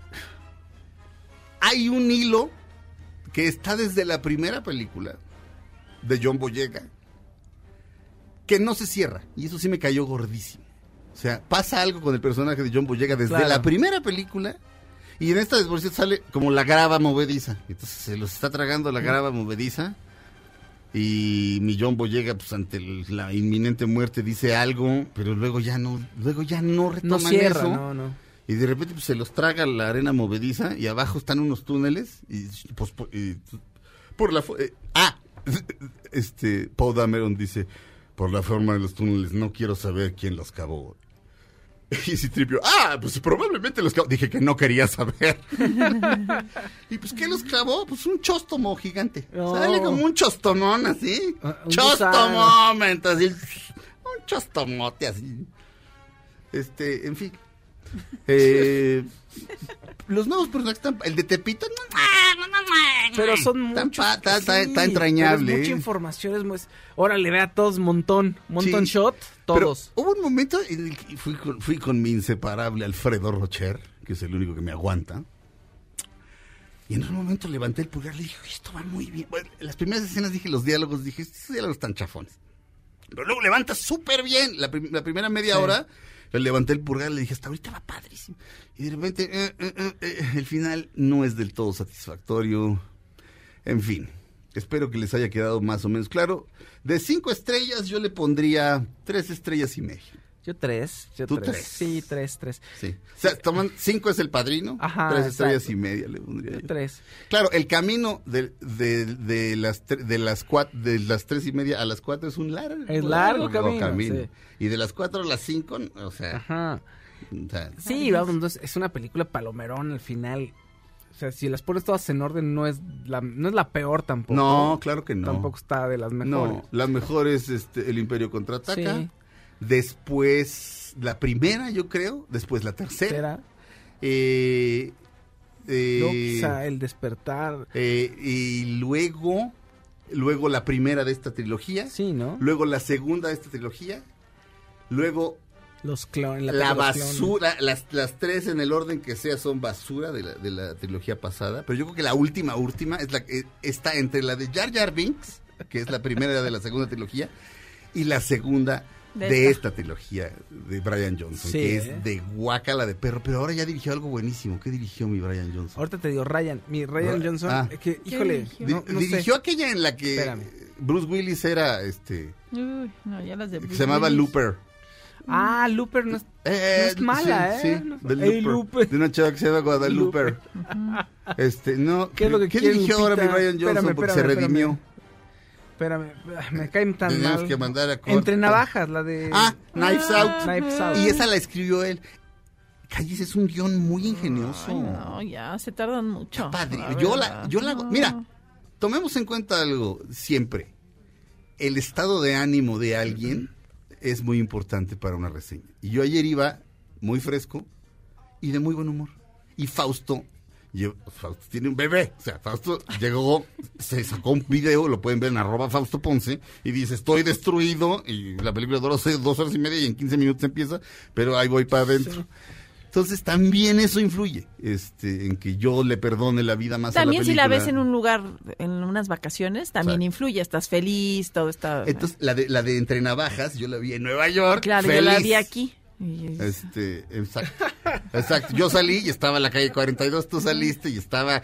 hay un hilo que está desde la primera película de John Boyega que no se cierra y eso sí me cayó gordísimo. O sea, pasa algo con el personaje de John Boyega desde Claro. la primera película y en esta después sale como la grava movediza. Entonces se los está tragando la grava movediza. Y mi John Boyega, pues ante la inminente muerte, dice algo, pero luego ya no, luego ya no No retoman cierra, eso. no, no. Y de repente pues, se los traga la arena movediza y abajo están unos túneles y pues por, y, por la eh, ah [laughs] este Paul Dameron dice por la forma de los túneles no quiero saber quién los cavó. [laughs] Y Citripio, ah, pues probablemente los clavó. Dije que no quería saber. [laughs] ¿Y pues qué los clavó? Pues un chóstomo gigante. No. Sale como un chostomón así. Ah, un Chostomomento, así. Un chostomote así. Este, en fin. Eh, [laughs] los nuevos personajes están. El de Tepito. Pero son Está muchos. está- sí, entrañable, es mucha información. Es muy... Órale, vea todos montón. Montón Sí. shot, Pero todos. hubo un momento en que fui con, fui con mi inseparable Alfredo Rocher, que es el único que me aguanta. Y en un momento levanté el pulgar y le dije, esto va muy bien. Bueno, en las primeras escenas dije los diálogos, dije, estos diálogos están chafones. Pero luego levanta súper bien. La, prim- la primera media hora le levanté el pulgar y le dije, hasta ahorita va padrísimo. Y de repente, eh, eh, eh, el final no es del todo satisfactorio. En fin, espero que les haya quedado más o menos claro. De cinco estrellas yo le pondría tres estrellas y media. Yo tres. Yo ¿Tú tres. tres? Sí, tres, tres. Sí. O sea, toman cinco es el padrino, Ajá, tres estrellas exacto. y media le pondría yo. Tres. Claro, el camino de, de, de las de las cuat- de las tres y media a las cuatro es un largo, Es largo camino, sí. Y de las cuatro a las cinco, o sea, Ajá. o sea, Sí, vamos, entonces, es una película palomerón al final. O sea, si las pones todas en orden, no es la, no es la peor tampoco. no, claro que no. Tampoco está de las mejores. No, la mejor es este, El Imperio Contraataca. Sí. Después la primera, yo creo. Después la tercera. Será. Eh, eh, el despertar. eh, y luego, luego la primera de esta trilogía. Sí, ¿no? Luego la segunda de esta trilogía. Luego Los clones. la, la, basura. Las, las tres en el orden que sea son basura de la, de la trilogía pasada. Pero yo creo que la última, última es la que está entre la de Jar Jar Binks, que es la primera de la segunda trilogía, y la segunda De de, esta. esta. trilogía de Brian Johnson, Sí, que ¿eh? es de guacala de perro. Pero ahora ya dirigió algo buenísimo. ¿Qué dirigió mi Brian Johnson? Ahorita te digo, Ryan. Mi Ryan Ra- Johnson. ah. eh, que, híjole, dirigió? no, Di- no dirigió sé. aquella en la que Espérame. Bruce Willis era este Uy, no, ya las de Bruce se llamaba Willis. Looper. Ah, Looper no es, no es mala, sí, ¿eh? sí, No- de Looper, Looper. Una chava que se llama Guadalupe. Este, no. ¿Qué es lo que ¿Qué quiere dirigió ahora mi? Brian Johnson? Espérame, porque espérame, se redimió. Espérame, ah, [sighs] me caen tan Tenemos mal. que mandar a corte. Entre navajas, la de... Ah, Knives Out. Knives Out. Y esa la escribió él. Calles es un guion muy ingenioso. Ay, no, ya, se tardan mucho. Padre, la yo la, yo la, No. mira, tomemos en cuenta algo siempre. El estado de ánimo de alguien es muy importante para una reseña. Y yo ayer iba muy fresco y de muy buen humor. Y Fausto, Fausto tiene un bebé. O sea, Fausto llegó, se sacó un video, lo pueden ver en arroba Fausto Ponce, y dice, estoy destruido, y la película dura dos, horas y media y en 15 minutos empieza, pero ahí voy para adentro. Entonces también eso influye este, en que yo le perdone la vida más También a la si la película. ves en un lugar, en unas vacaciones, también influye. Estás feliz, todo está... Entonces, la de, la de Entre Navajas, yo la vi en Nueva York. claro, yo la vi aquí. Y- Este, exacto. [laughs] Exacto. Yo salí y estaba en la calle 42, tú saliste y estaba.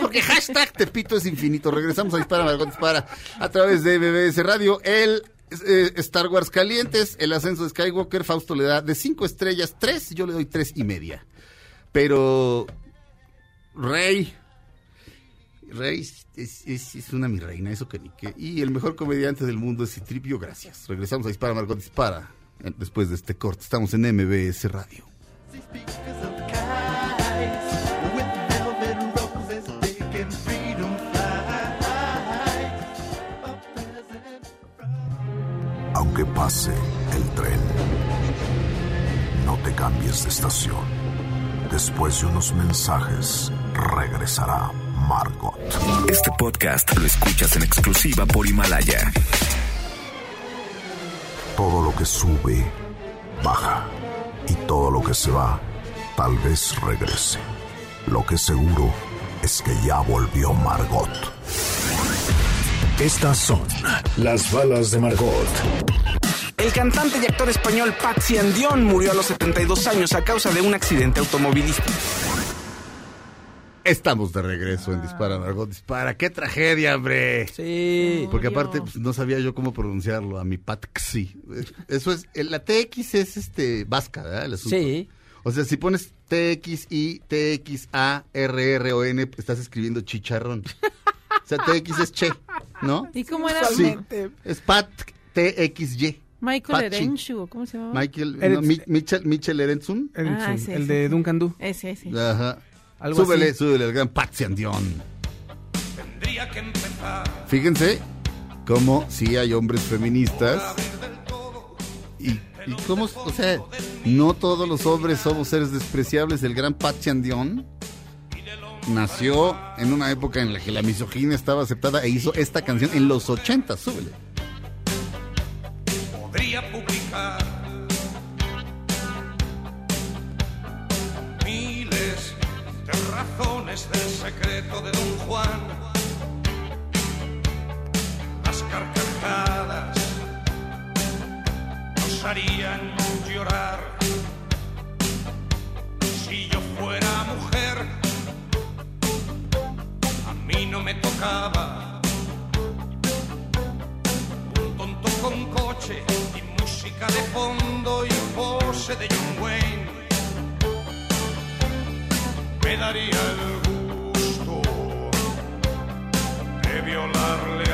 Porque hashtag Tepito es infinito. Regresamos a Dispara, Margot Dispara a través de BBS Radio. El eh, Star Wars Calientes, el ascenso de Skywalker, Fausto le da de cinco estrellas, tres, yo le doy tres y media. Pero. Rey. Rey es una mi reina, eso que ni qué. Y el mejor comediante del mundo es Citripio, gracias. Regresamos a Dispara, Margot Dispara. Eh, Después de este corte, estamos en MBS Radio. Aunque pase el tren, no te cambies de estación. Después de unos mensajes, regresará Margot. Este podcast lo escuchas en exclusiva por Himalaya. Todo lo que sube, baja. Y todo lo que se va, tal vez regrese. Lo que seguro es que ya volvió Margot. Estas son las balas de Margot. El cantante y actor español Patsy Andión murió a los 72 años a causa de un accidente automovilístico. Estamos de regreso en Dispara, Margot Dispara. ¡Qué tragedia, hombre! Sí. Porque aparte pues, no sabía yo cómo pronunciarlo, a mi Patxi. Eso es, la TX es este vasca, ¿verdad? El asunto. Sí. O sea, si pones TXI, TXA, RRON, estás escribiendo chicharrón. O sea, TX es che, ¿no? ¿Y cómo era? Sí. Es Pat TXY. Michael. Erenshu, ¿cómo se llamaba? Michael, no, Mi- Michel, Michel Ah, ese, el ese, de. Duncan Du. Ese, ese. Ajá. Algo súbele, así. súbele, el gran Patsy Andión. Fíjense cómo sí hay hombres feministas y, y cómo, o sea, no todos los hombres somos seres despreciables. El gran Patsy Andión nació en una época en la que la misoginia estaba aceptada e hizo esta canción en los 80. Súbele. Razones del secreto de Don Juan. Las carcajadas nos harían llorar. Si yo fuera mujer, a mí no me tocaba un tonto con coche y música de fondo y pose de John Wayne. Me daría el de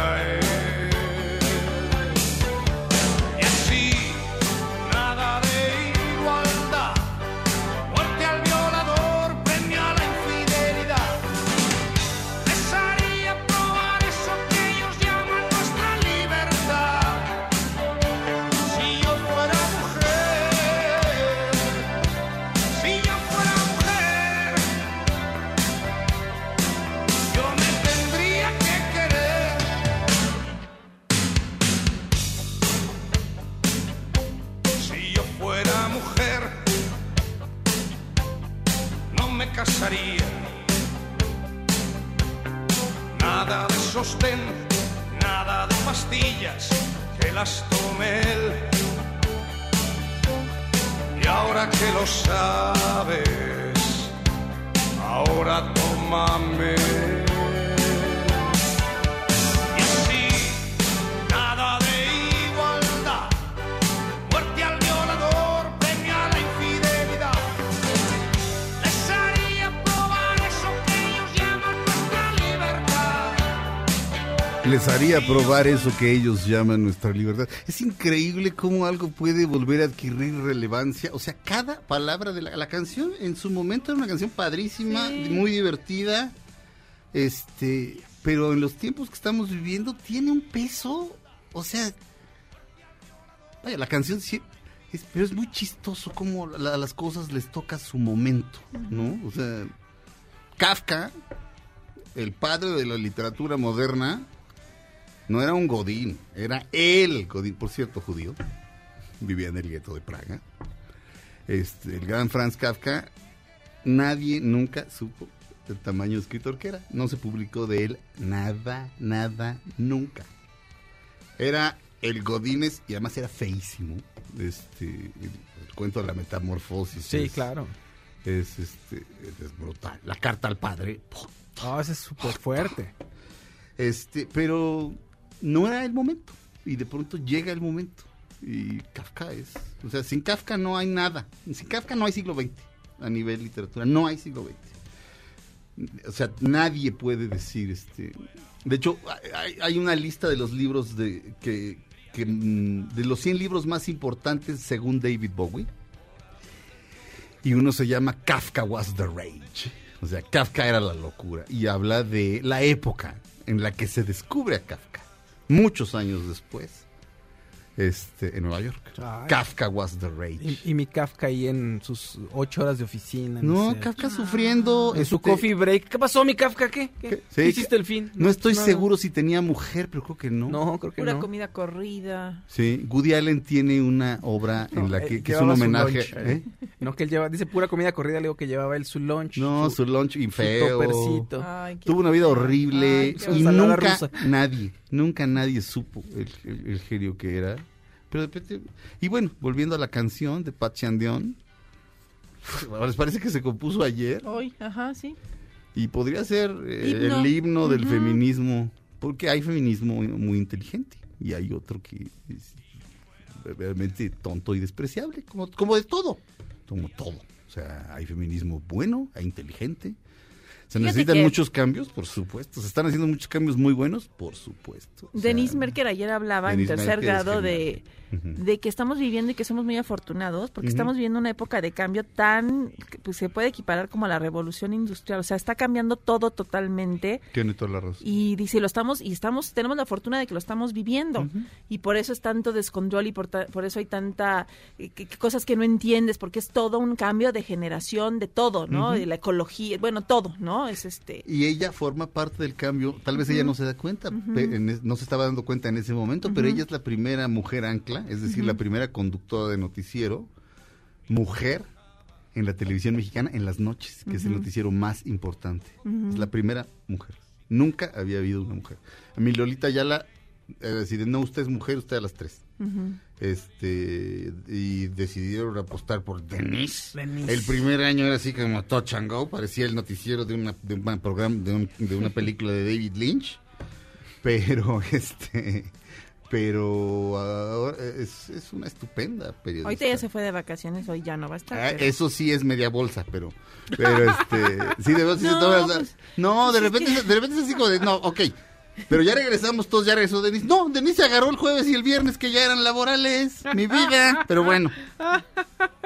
probar eso que ellos llaman nuestra libertad. Es increíble cómo algo puede volver a adquirir relevancia. O sea, cada palabra de la, la canción en su momento era una canción padrísima, Sí. muy divertida. Este, pero en los tiempos que estamos viviendo tiene un peso. O sea, vaya, la canción sí. es- pero es muy chistoso cómo la- las cosas les toca su momento, ¿no? O sea, Kafka, el padre de la literatura moderna, no era un Godín, era el Godín, por cierto, judío. Vivía en el gueto de Praga. este, el gran Franz Kafka, nadie nunca supo el tamaño de escritor que era. No se publicó de él nada, nada, nunca. Era el Godínez y además era feísimo. Este, el, el cuento de la metamorfosis. Sí, es- claro. Es, este, es brutal. La carta al padre. No, ese es súper fuerte. Este, pero no era el momento. Y de pronto llega el momento. Y Kafka es. O sea, sin Kafka no hay nada. Sin Kafka no hay siglo XX a nivel literatura. No hay siglo XX. O sea, nadie puede decir este. De hecho, hay, una lista de los libros de que, que, mm, de los 100 libros más importantes según David Bowie. Y uno se llama Kafka was the rage. O sea, Kafka era la locura. Y habla de la época en la que se descubre a Kafka. Muchos años después. Este, en Nueva York. Ay. Kafka was the rage. Y, y mi Kafka ahí en sus ocho horas de oficina. no, sé. Kafka sufriendo. En su este, coffee break. ¿Qué pasó, mi Kafka? ¿Qué? ¿Qué? Sí, ¿Qué hiciste el fin? No estoy Nada. seguro si tenía mujer, pero creo que no. No, creo que Pura no. comida corrida. Sí, Woody Allen tiene una obra en No, la eh, que, que es un su homenaje. lunch, ¿eh? No, que él lleva, dice pura comida corrida, le digo que llevaba él su lunch. No, su lunch y feo. toppercito. Ay, Tuvo una vida horrible Ay, y nunca rusa. nadie, nunca nadie supo el, el- el genio que era. Pero de repente, y bueno, volviendo a la canción de Pat Chandion, [laughs] ¿les parece que se compuso ayer? Hoy, ajá, sí. Y podría ser eh, Himno. el himno del feminismo, porque hay feminismo muy, inteligente y hay otro que es realmente tonto y despreciable, como, como de todo, como todo. O sea, hay feminismo bueno, hay inteligente. Se Fíjate necesitan que- muchos cambios, por supuesto. Se están haciendo muchos cambios muy buenos, por supuesto. O sea, Denise Merker ayer hablaba Denise en tercer Merker grado de, De que estamos viviendo y que somos muy afortunados porque estamos viviendo una época de cambio tan, pues se puede equiparar como a la revolución industrial, o sea, está cambiando todo totalmente. Tiene toda la razón. y dice, lo estamos y estamos tenemos la fortuna de que lo estamos viviendo. Y por eso es tanto descontrol y por, ta- por eso hay tanta eh, que- cosas que no entiendes porque es todo un cambio de generación de todo, ¿no? De la ecología, bueno, todo, ¿no? Es este. Y ella forma parte del cambio. Tal vez ella no se da cuenta, en no se estaba dando cuenta en ese momento, pero ella es la primera mujer ancla, es decir, la primera conductora de noticiero, mujer en la televisión mexicana en las noches, que es el noticiero más importante. Es la primera mujer. Nunca había habido una mujer. A mi Lolita Ayala eh, decide, no, usted es mujer, usted a las tres. Este, y decidieron apostar por Denise. Denise. El primer año era así como Touch and Go, parecía el noticiero de una, de un programa, de, un- de una [laughs] película de David Lynch. Pero, [laughs] este, pero ahora es, es una estupenda periodista. Ahorita ya se fue de vacaciones, hoy ya no va a estar. Ah, pero- eso sí es media bolsa, pero, [laughs] pero este, sí, de verdad, sí se No, toma- pues, no, de pues es repente, que- de repente es así como de, no, ok, pero ya regresamos todos, ya regresó Denise. No, Denise se agarró el jueves y el viernes que ya eran laborales, mi vida, pero bueno.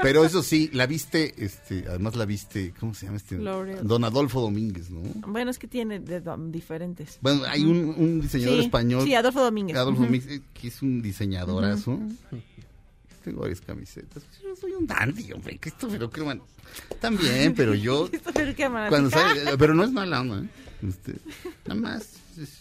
Pero eso sí, la viste, este, además la viste, ¿cómo se llama este? L'Oreal. Don Adolfo Domínguez, ¿no? Bueno, es que tiene de- diferentes. Bueno, hay un, un diseñador Sí, español. Sí, Adolfo Domínguez. Adolfo Ujú. Domínguez, eh, que es un diseñadorazo. Tengo varias camisetas. Yo soy un dandy, hombre. Christopher Ackerman. También, pero yo. [laughs] Pero qué maravilla. cuando sale- pero no es mala onda, ¿eh? Este, nada más,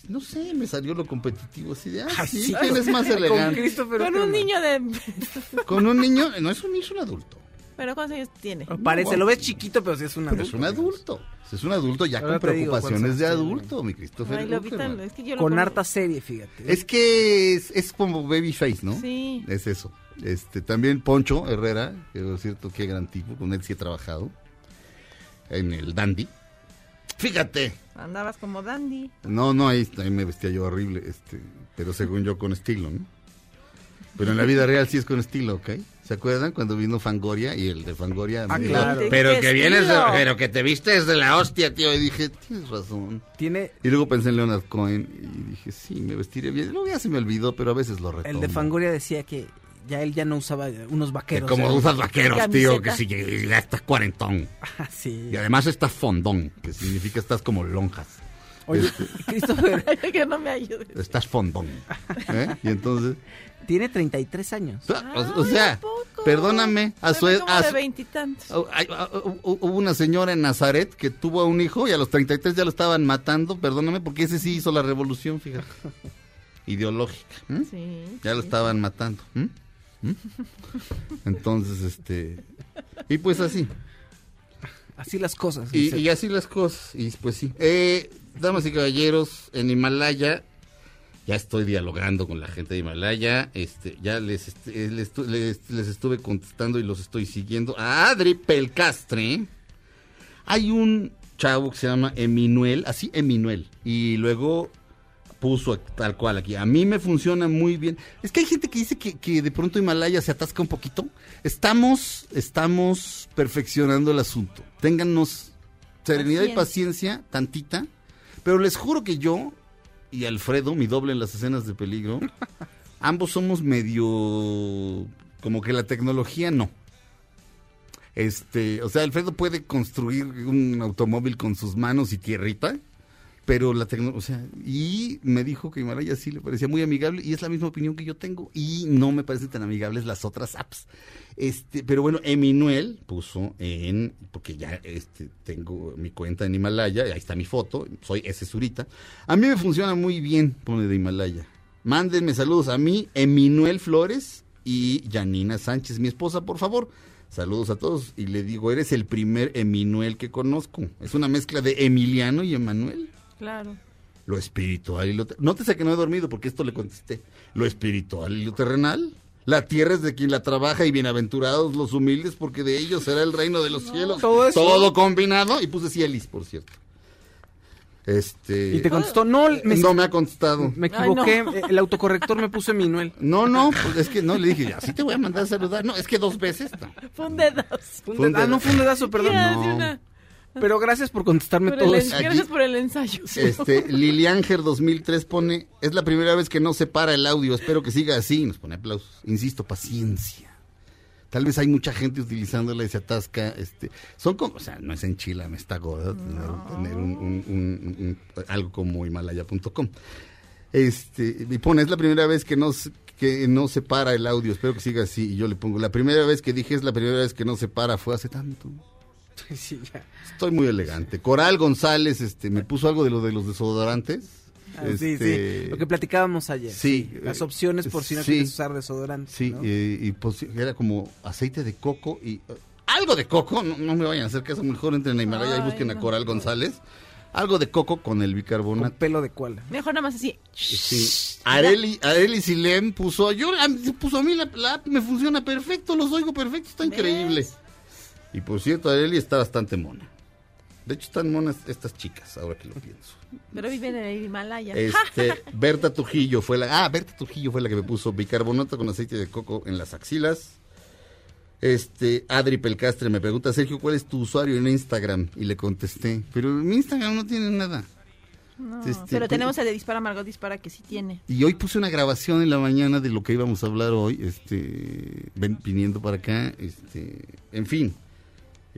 no sé, me salió lo competitivo así de, ah, sí, sí, ¿quién es más [laughs] Con elegante? Con un niño de... [laughs] Con un niño, no es un niño, es un adulto. ¿Pero cuántos años tiene? Parece, No, lo ves chiquito, pero sí es un Pero adulto. es un adulto. Es un adulto ya Ahora con digo preocupaciones de adulto, mi Christopher. Ay, lo vi tan- Ackerman. es que yo lo Con harta serie, fíjate. Es que es, es como Babyface, ¿no? Sí. Es eso. Este, también Poncho Herrera, que es cierto, qué gran tipo, con él sí he trabajado. En el Dandy. Fíjate. Andabas como dandy. No, no, ahí, ahí me vestía yo horrible, este, pero según yo con estilo, ¿no? Pero en la vida real sí es con estilo, ¿ok? ¿Se acuerdan cuando vino Fangoria y el de Fangoria Ah, dijo, pero ¡Qué que vienes, de- pero que te vistes de la hostia, tío? Y dije, tienes razón. Tiene Y luego pensé en Leonard Cohen y dije, sí, me vestiré bien. Luego ya se me olvidó, pero a veces lo retomo. el de Fangoria decía que ya él ya no usaba unos Que vaqueros. como ¿eh? usas vaqueros, tío, que si ya estás cuarentón. Ah, sí. Y además estás fondón, que significa estás como lonjas. Oye, [laughs] Christopher [laughs] que no me ayudes. estás fondón. ¿eh? Y entonces, tiene 33 años. o, o sea, perdóname, a su, como a de su- veintitantos. Oh, ah, hu- Hubo una señora en Nazaret que tuvo a un hijo y a los 33 ya lo estaban matando, perdóname, porque ese sí hizo la revolución, fíjate. [laughs] Ideológica. Sí. Ya lo estaban matando. ¿m? ¿M? Entonces, este. Y pues así. Así las cosas. Y, así las cosas. Y pues sí. Eh, damas y caballeros, en Himalaya, ya estoy dialogando con la gente de Himalaya. Este, ya les, este, les, estu- les- les estuve contestando y los estoy siguiendo. A Adri Pelcastre. Hay un chavo que se llama Eminuel, así Eminuel. Y luego puso tal cual aquí. A mí me funciona muy bien. Es que hay gente que dice que, que de pronto Himalaya se atasca un poquito. Estamos, estamos perfeccionando el asunto. Ténganos serenidad y paciencia, tantita. Pero les juro que yo y Alfredo, mi doble en las escenas de peligro, [laughs] ambos somos medio como que la tecnología no. Este, o sea, Alfredo puede construir un automóvil con sus manos y tierrita, pero la tecnología, o sea, y me dijo que Himalaya sí le parecía muy amigable y es la misma opinión que yo tengo y no me parecen tan amigables las otras apps. Este, pero bueno, Eminuel puso en, porque ya este, tengo mi cuenta en Himalaya, ahí está mi foto, soy ese Zurita. A mí me funciona muy bien, pone de Himalaya. Mándenme saludos a mí, Eminuel Flores y Janina Sánchez, mi esposa, por favor. Saludos a todos y le digo, eres el primer Eminuel que conozco. Es una mezcla de Emiliano y Emanuel. Claro. Lo espiritual y lo... ter- Nótese que no he dormido porque esto le contesté. Lo espiritual y lo terrenal. La tierra es de quien la trabaja y bienaventurados los humildes porque de ellos será el reino de los cielos. todo eso. Todo combinado. Y puse Cielis, por cierto. Este... Y te contestó, no, me, no me ha contestado. me equivoqué. eh, El autocorrector me puso Eminuel. No, no, pues es que no, le dije, así te voy a mandar a saludar. No, es que dos veces. no. Fue un dedos. Fue un Fue un deda- ah, no dedo. fue un dedazo, perdón. Ya, no. Pero gracias por contestarme por todo el- eso. gracias Aquí- por el ensayo. Este, Lilianger 2003 pone, es la primera vez que no se para el audio, espero que siga así, nos pone aplausos. Insisto, paciencia. Tal vez hay mucha gente utilizándola y se atasca, este, son como, o sea, no es en Chile, me está gorda tener, tener un, un- un- un- algo como himalaya.com. Este, y pone, es la primera vez que no, se- que no se para el audio, espero que siga así, y yo le pongo, la primera vez que dije es la primera vez que no se para, fue hace tanto. [laughs] Sí, ya. Estoy muy elegante. Coral González, este, me puso algo de lo de los desodorantes. Ah, sí, Este, sí. Lo que platicábamos ayer. Sí. Las opciones por si no Sí. quieres usar desodorante. Sí, ¿no? eh, y pues, era como aceite de coco y... eh, algo de coco, no, no me vayan a hacer caso, mejor entren a Himalaya y Ay, busquen a no. Coral González. Algo de coco con el Con bicarbonato. pelo de cola. Mejor nada más así. Sí. Areli, Areli Silem puso, yo, a mí- puso a mí la, la app me funciona perfecto, los oigo perfecto, está increíble. ¿Ves? Y por cierto, Areli está bastante mona. De hecho, están monas estas chicas, ahora que lo pienso. Pero viven en el Himalaya. Este, [laughs] Berta Trujillo fue la, ah, Berta Trujillo fue la que me puso bicarbonato con aceite de coco en las axilas. Este, Adri Pelcastre me pregunta, Sergio, ¿cuál es tu usuario en Instagram? Y le contesté, pero mi Instagram no tiene nada. No, Este, pero pues- tenemos el de Dispara Margot Dispara que sí tiene. Y hoy puse una grabación en la mañana de lo que íbamos a hablar hoy, este, ven- viniendo para acá, este, en fin.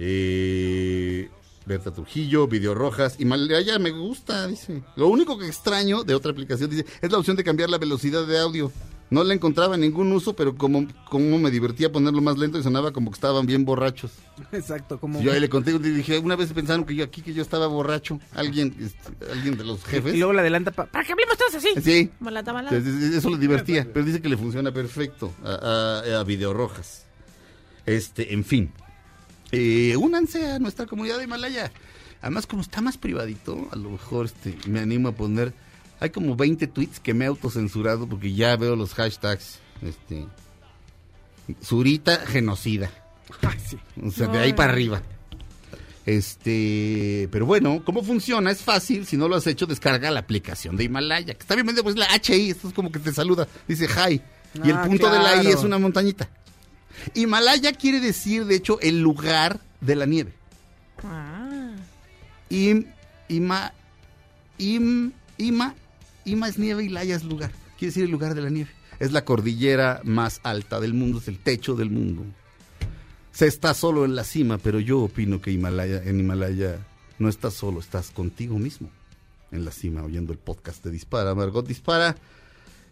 Eh, Berta Trujillo, Video Rojas, y Malaya me gusta, dice. Lo único que extraño de otra aplicación, dice, es la opción de cambiar la velocidad de audio. No le encontraba ningún uso, pero como, como me divertía ponerlo más lento y sonaba como que estaban bien borrachos. Exacto, como... Yo ahí le conté, y dije, una vez pensaron que yo aquí, que yo estaba borracho. Alguien, este, alguien de los jefes. Y luego le adelanta pa- para que hablemos todos así. Sí. La tamalada. Entonces, Eso le divertía, pero dice que le funciona perfecto a, a, a Video Rojas. Este, en fin. Eh, únanse a nuestra comunidad de Himalaya. Además, como está más privadito, a lo mejor este, me animo a poner. Hay como 20 tweets que me he autocensurado porque ya veo los hashtags. Este, Zurita genocida. Ay, sí. O sea, de ahí para arriba. Este, pero bueno, ¿cómo funciona? Es fácil, si no lo has hecho, descarga la aplicación de Himalaya, que está bien pues la HI, esto es como que te saluda, dice hi, y el Ah, punto de la I es una montañita. Himalaya quiere decir, de hecho, el lugar de la nieve. Ah. Im, ima, im, ima, ima es nieve y laya es lugar. Quiere decir el lugar de la nieve. Es la cordillera más alta del mundo, es el techo del mundo. Se está solo en la cima, pero yo opino que Himalaya, en Himalaya no estás solo, estás contigo mismo en la cima oyendo el podcast de Dispara. Margot Dispara.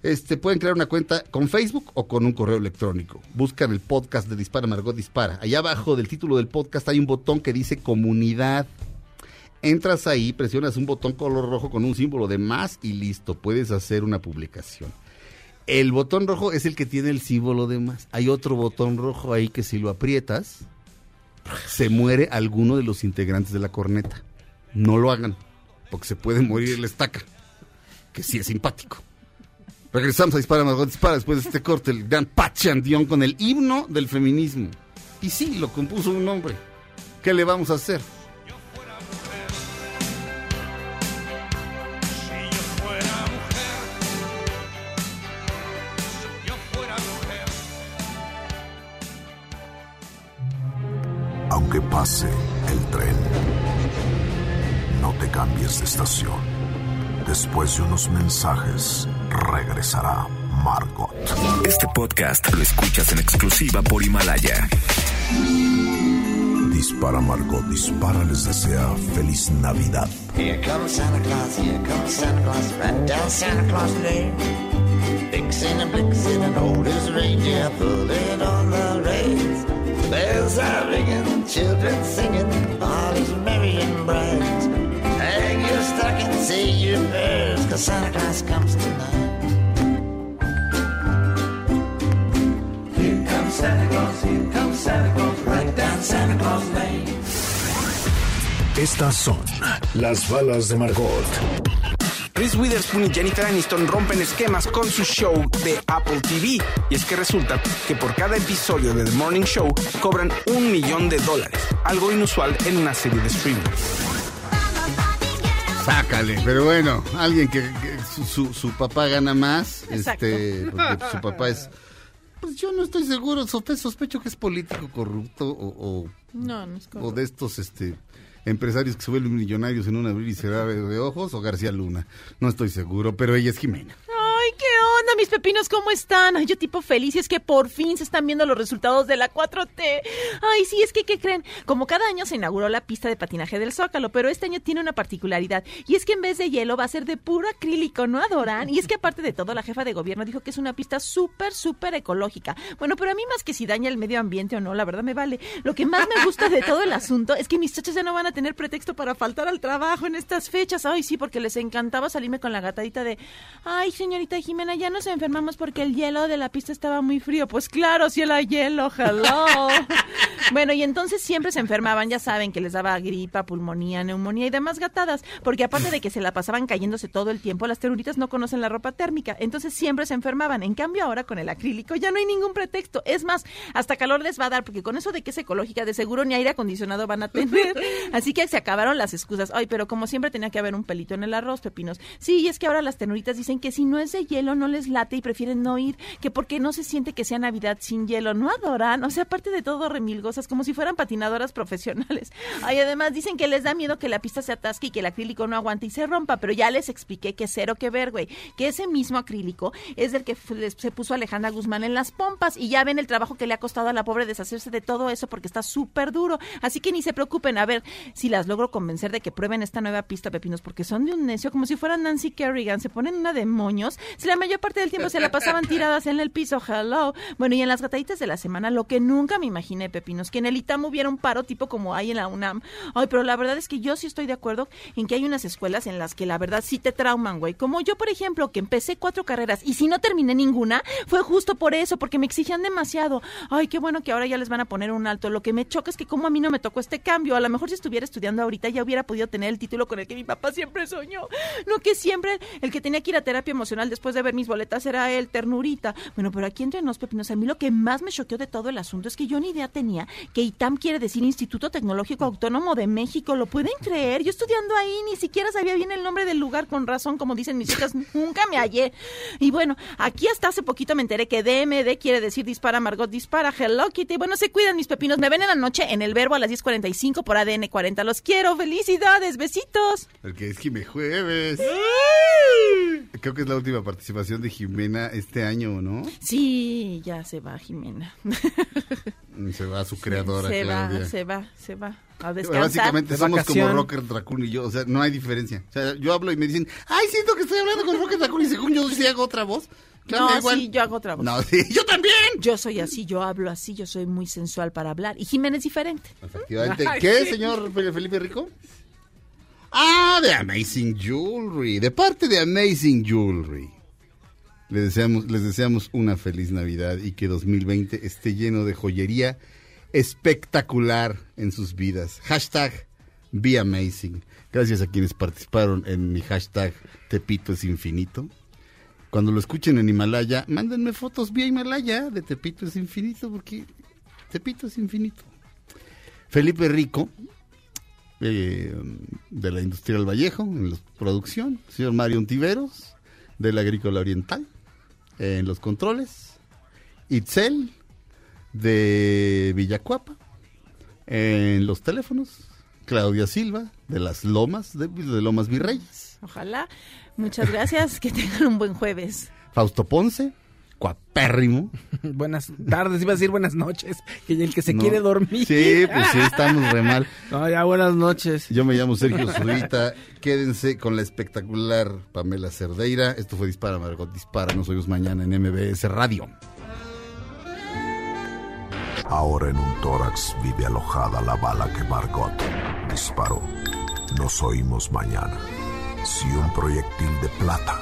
Este, pueden crear una cuenta con Facebook o con un correo electrónico. Buscan el podcast de Dispara Margot Dispara. Allá abajo del título del podcast hay un botón que dice comunidad. Entras ahí, presionas un botón color rojo con un símbolo de más y listo, puedes hacer una publicación. El botón rojo es el que tiene el símbolo de más. Hay otro botón rojo ahí que si lo aprietas, se muere alguno de los integrantes de la corneta. No lo hagan, porque se puede morir el estaca, que sí es simpático. Regresamos a Dispara, Margot Dispara, después de este corte, el gran Pachandión con el himno del feminismo. Y sí, lo compuso un hombre. ¿Qué le vamos a hacer? Aunque pase el tren, no te cambies de estación. Después de unos mensajes, regresará Margot. Este podcast lo escuchas en exclusiva por Himalaya. Dispara Margot, dispara les desea feliz Navidad. Here comes Santa Claus, here comes Santa Claus, right down Santa Claus Lane. Fixing and blixing and old as reindeer, pulling on the reins. Bells are ringing, children singing, all is merry and bright. Say your prayers, cause Santa Claus comes tonight. Here comes Santa Claus, here comes Santa Claus, right down Santa Claus Lane. Estas son las balas de Margot. Reese Witherspoon y Jennifer Aniston rompen esquemas con su show de Apple TV. Y es que resulta que por cada episodio de The Morning Show cobran un millón de dólares, algo inusual en una serie de streaming. Sácale, pero bueno, alguien que, que su, su- su papá gana más, Exacto. este, porque su papá es, pues yo no estoy seguro, sospe- sospecho que es político corrupto o, o, No, no es o de estos, este, empresarios que se vuelven millonarios en un abrir y cerrar de ojos o García Luna, no estoy seguro, pero ella es Jimena. Ay, ¿qué onda, mis pepinos? ¿Cómo están? Ay, yo tipo feliz y es que por fin se están viendo los resultados de la 4T. Ay, sí, es que, ¿qué creen? Como cada año se inauguró la pista de patinaje del Zócalo, pero este año tiene una particularidad y es que en vez de hielo va a ser de puro acrílico, ¿no adoran? Y es que aparte de todo, la jefa de gobierno dijo que es una pista súper, súper ecológica. Bueno, pero a mí más que si daña el medio ambiente o no, la verdad me vale. Lo que más me gusta de todo el asunto es que mis chachas ya no van a tener pretexto para faltar al trabajo en estas fechas. Ay, sí, porque les encantaba salirme con la gatadita de, ay, señorita Jimena, ya nos enfermamos porque el hielo de la pista estaba muy frío. Pues claro, si era hielo, hello. [laughs] bueno, y entonces siempre se enfermaban, ya saben, que les daba gripa, pulmonía, neumonía y demás gatadas, porque aparte de que se la pasaban cayéndose todo el tiempo, las teruritas no conocen la ropa térmica, entonces siempre se enfermaban. En cambio, ahora con el acrílico ya no hay ningún pretexto. Es más, hasta calor les va a dar, porque con eso de que es ecológica, de seguro ni aire acondicionado van a tener. [laughs] Así que se acabaron las excusas. Ay, pero como siempre tenía que haber un pelito en el arroz, pepinos. Sí, y es que ahora las tenuritas dicen que si no es de hielo no les late y prefieren no ir, que porque no se siente que sea Navidad sin hielo, no adoran, o sea, aparte de todo remilgosas, como si fueran patinadoras profesionales. Ay, además dicen que les da miedo que la pista se atasque y que el acrílico no aguante y se rompa, pero ya les expliqué que cero que ver, güey, que ese mismo acrílico es el que se puso Alejandra Guzmán en las pompas y ya ven el trabajo que le ha costado a la pobre deshacerse de todo eso porque está súper duro. Así que ni se preocupen, a ver si las logro convencer de que prueben esta nueva pista, pepinos, porque son de un necio, como si fueran Nancy Kerrigan, se ponen una de moños, si la mayor parte del tiempo se la pasaban tiradas en el piso, hello. Bueno, y en las gataditas de la semana, lo que nunca me imaginé, pepinos, que en el ITAM hubiera un paro tipo como hay en la UNAM. Ay, pero la verdad es que yo sí estoy de acuerdo en que hay unas escuelas en las que la verdad sí te trauman, güey. Como yo, por ejemplo, que empecé cuatro carreras y si no terminé ninguna, fue justo por eso, porque me exigían demasiado. Ay, qué bueno que ahora ya les van a poner un alto. Lo que me choca es que como a mí no me tocó este cambio. A lo mejor si estuviera estudiando ahorita ya hubiera podido tener el título con el que mi papá siempre soñó. No que siempre el que tenía que ir a terapia emocional después de ver mis boletas era él, ternurita. Bueno, pero aquí entre nos, pepinos, a mí lo que más me choqueó de todo el asunto es que yo ni idea tenía que ITAM quiere decir Instituto Tecnológico Autónomo de México. ¿Lo pueden creer? Yo estudiando ahí ni siquiera sabía bien el nombre del lugar con razón, como dicen mis chicas, [laughs] nunca me hallé. Y bueno, aquí hasta hace poquito me enteré que DMD quiere decir dispara, Margot dispara, Hello Kitty. Bueno, se cuidan mis pepinos. Me ven en la noche en el verbo a las 10.45 por ADN 40. Los quiero. Felicidades. Besitos. Porque es Jime Jueves. Creo que es la última participación de Jimena este año, ¿no? Sí, ya se va, Jimena. Se va su creadora, se Claudia. va, se va, se va. A descansar. Básicamente De somos vacación. como Rocker Raccoon y yo, o sea, no hay diferencia. O sea, yo hablo y me dicen, ay, siento que estoy hablando con Rocket Raccoon y según yo sí hago otra voz. Claudia, No, igual. sí, yo hago otra voz. No, sí, yo también. Yo soy así, yo hablo así, yo soy muy sensual para hablar. Y Jimena es diferente. Efectivamente. ¿Qué, señor Fe- Felipe Rico? Ah, de Amazing Jewelry, de parte de Amazing Jewelry. Les deseamos, les deseamos una feliz Navidad y que 2020 esté lleno de joyería espectacular en sus vidas. Hashtag Be Amazing. Gracias a quienes participaron en mi hashtag Tepito es infinito. Cuando lo escuchen en Himalaya, mándenme fotos vía Himalaya de Tepito es infinito, porque Tepito es infinito. Felipe Rico, eh, de la Industrial Vallejo, en la producción. Señor Mario Ontiveros, de la Agrícola Oriental, en los controles. Itzel, de Villacuapa, en los teléfonos. Claudia Silva, de las Lomas, de, de Lomas Virreyes. Ojalá. Muchas gracias. Que tengan un buen jueves. Fausto Ponce, cuapérrimo. [laughs] Buenas tardes, iba a decir buenas noches. Que el que se No. quiere dormir. Sí, pues sí, estamos re mal. [laughs] No, ya buenas noches. Yo me llamo Sergio Zurita. Quédense con la espectacular Pamela Cerdeira. Esto fue Dispara, Margot Dispara. Nos oímos mañana en MBS Radio. Ahora en un tórax vive alojada la bala que Margot disparó. Nos oímos mañana. Si un proyectil de plata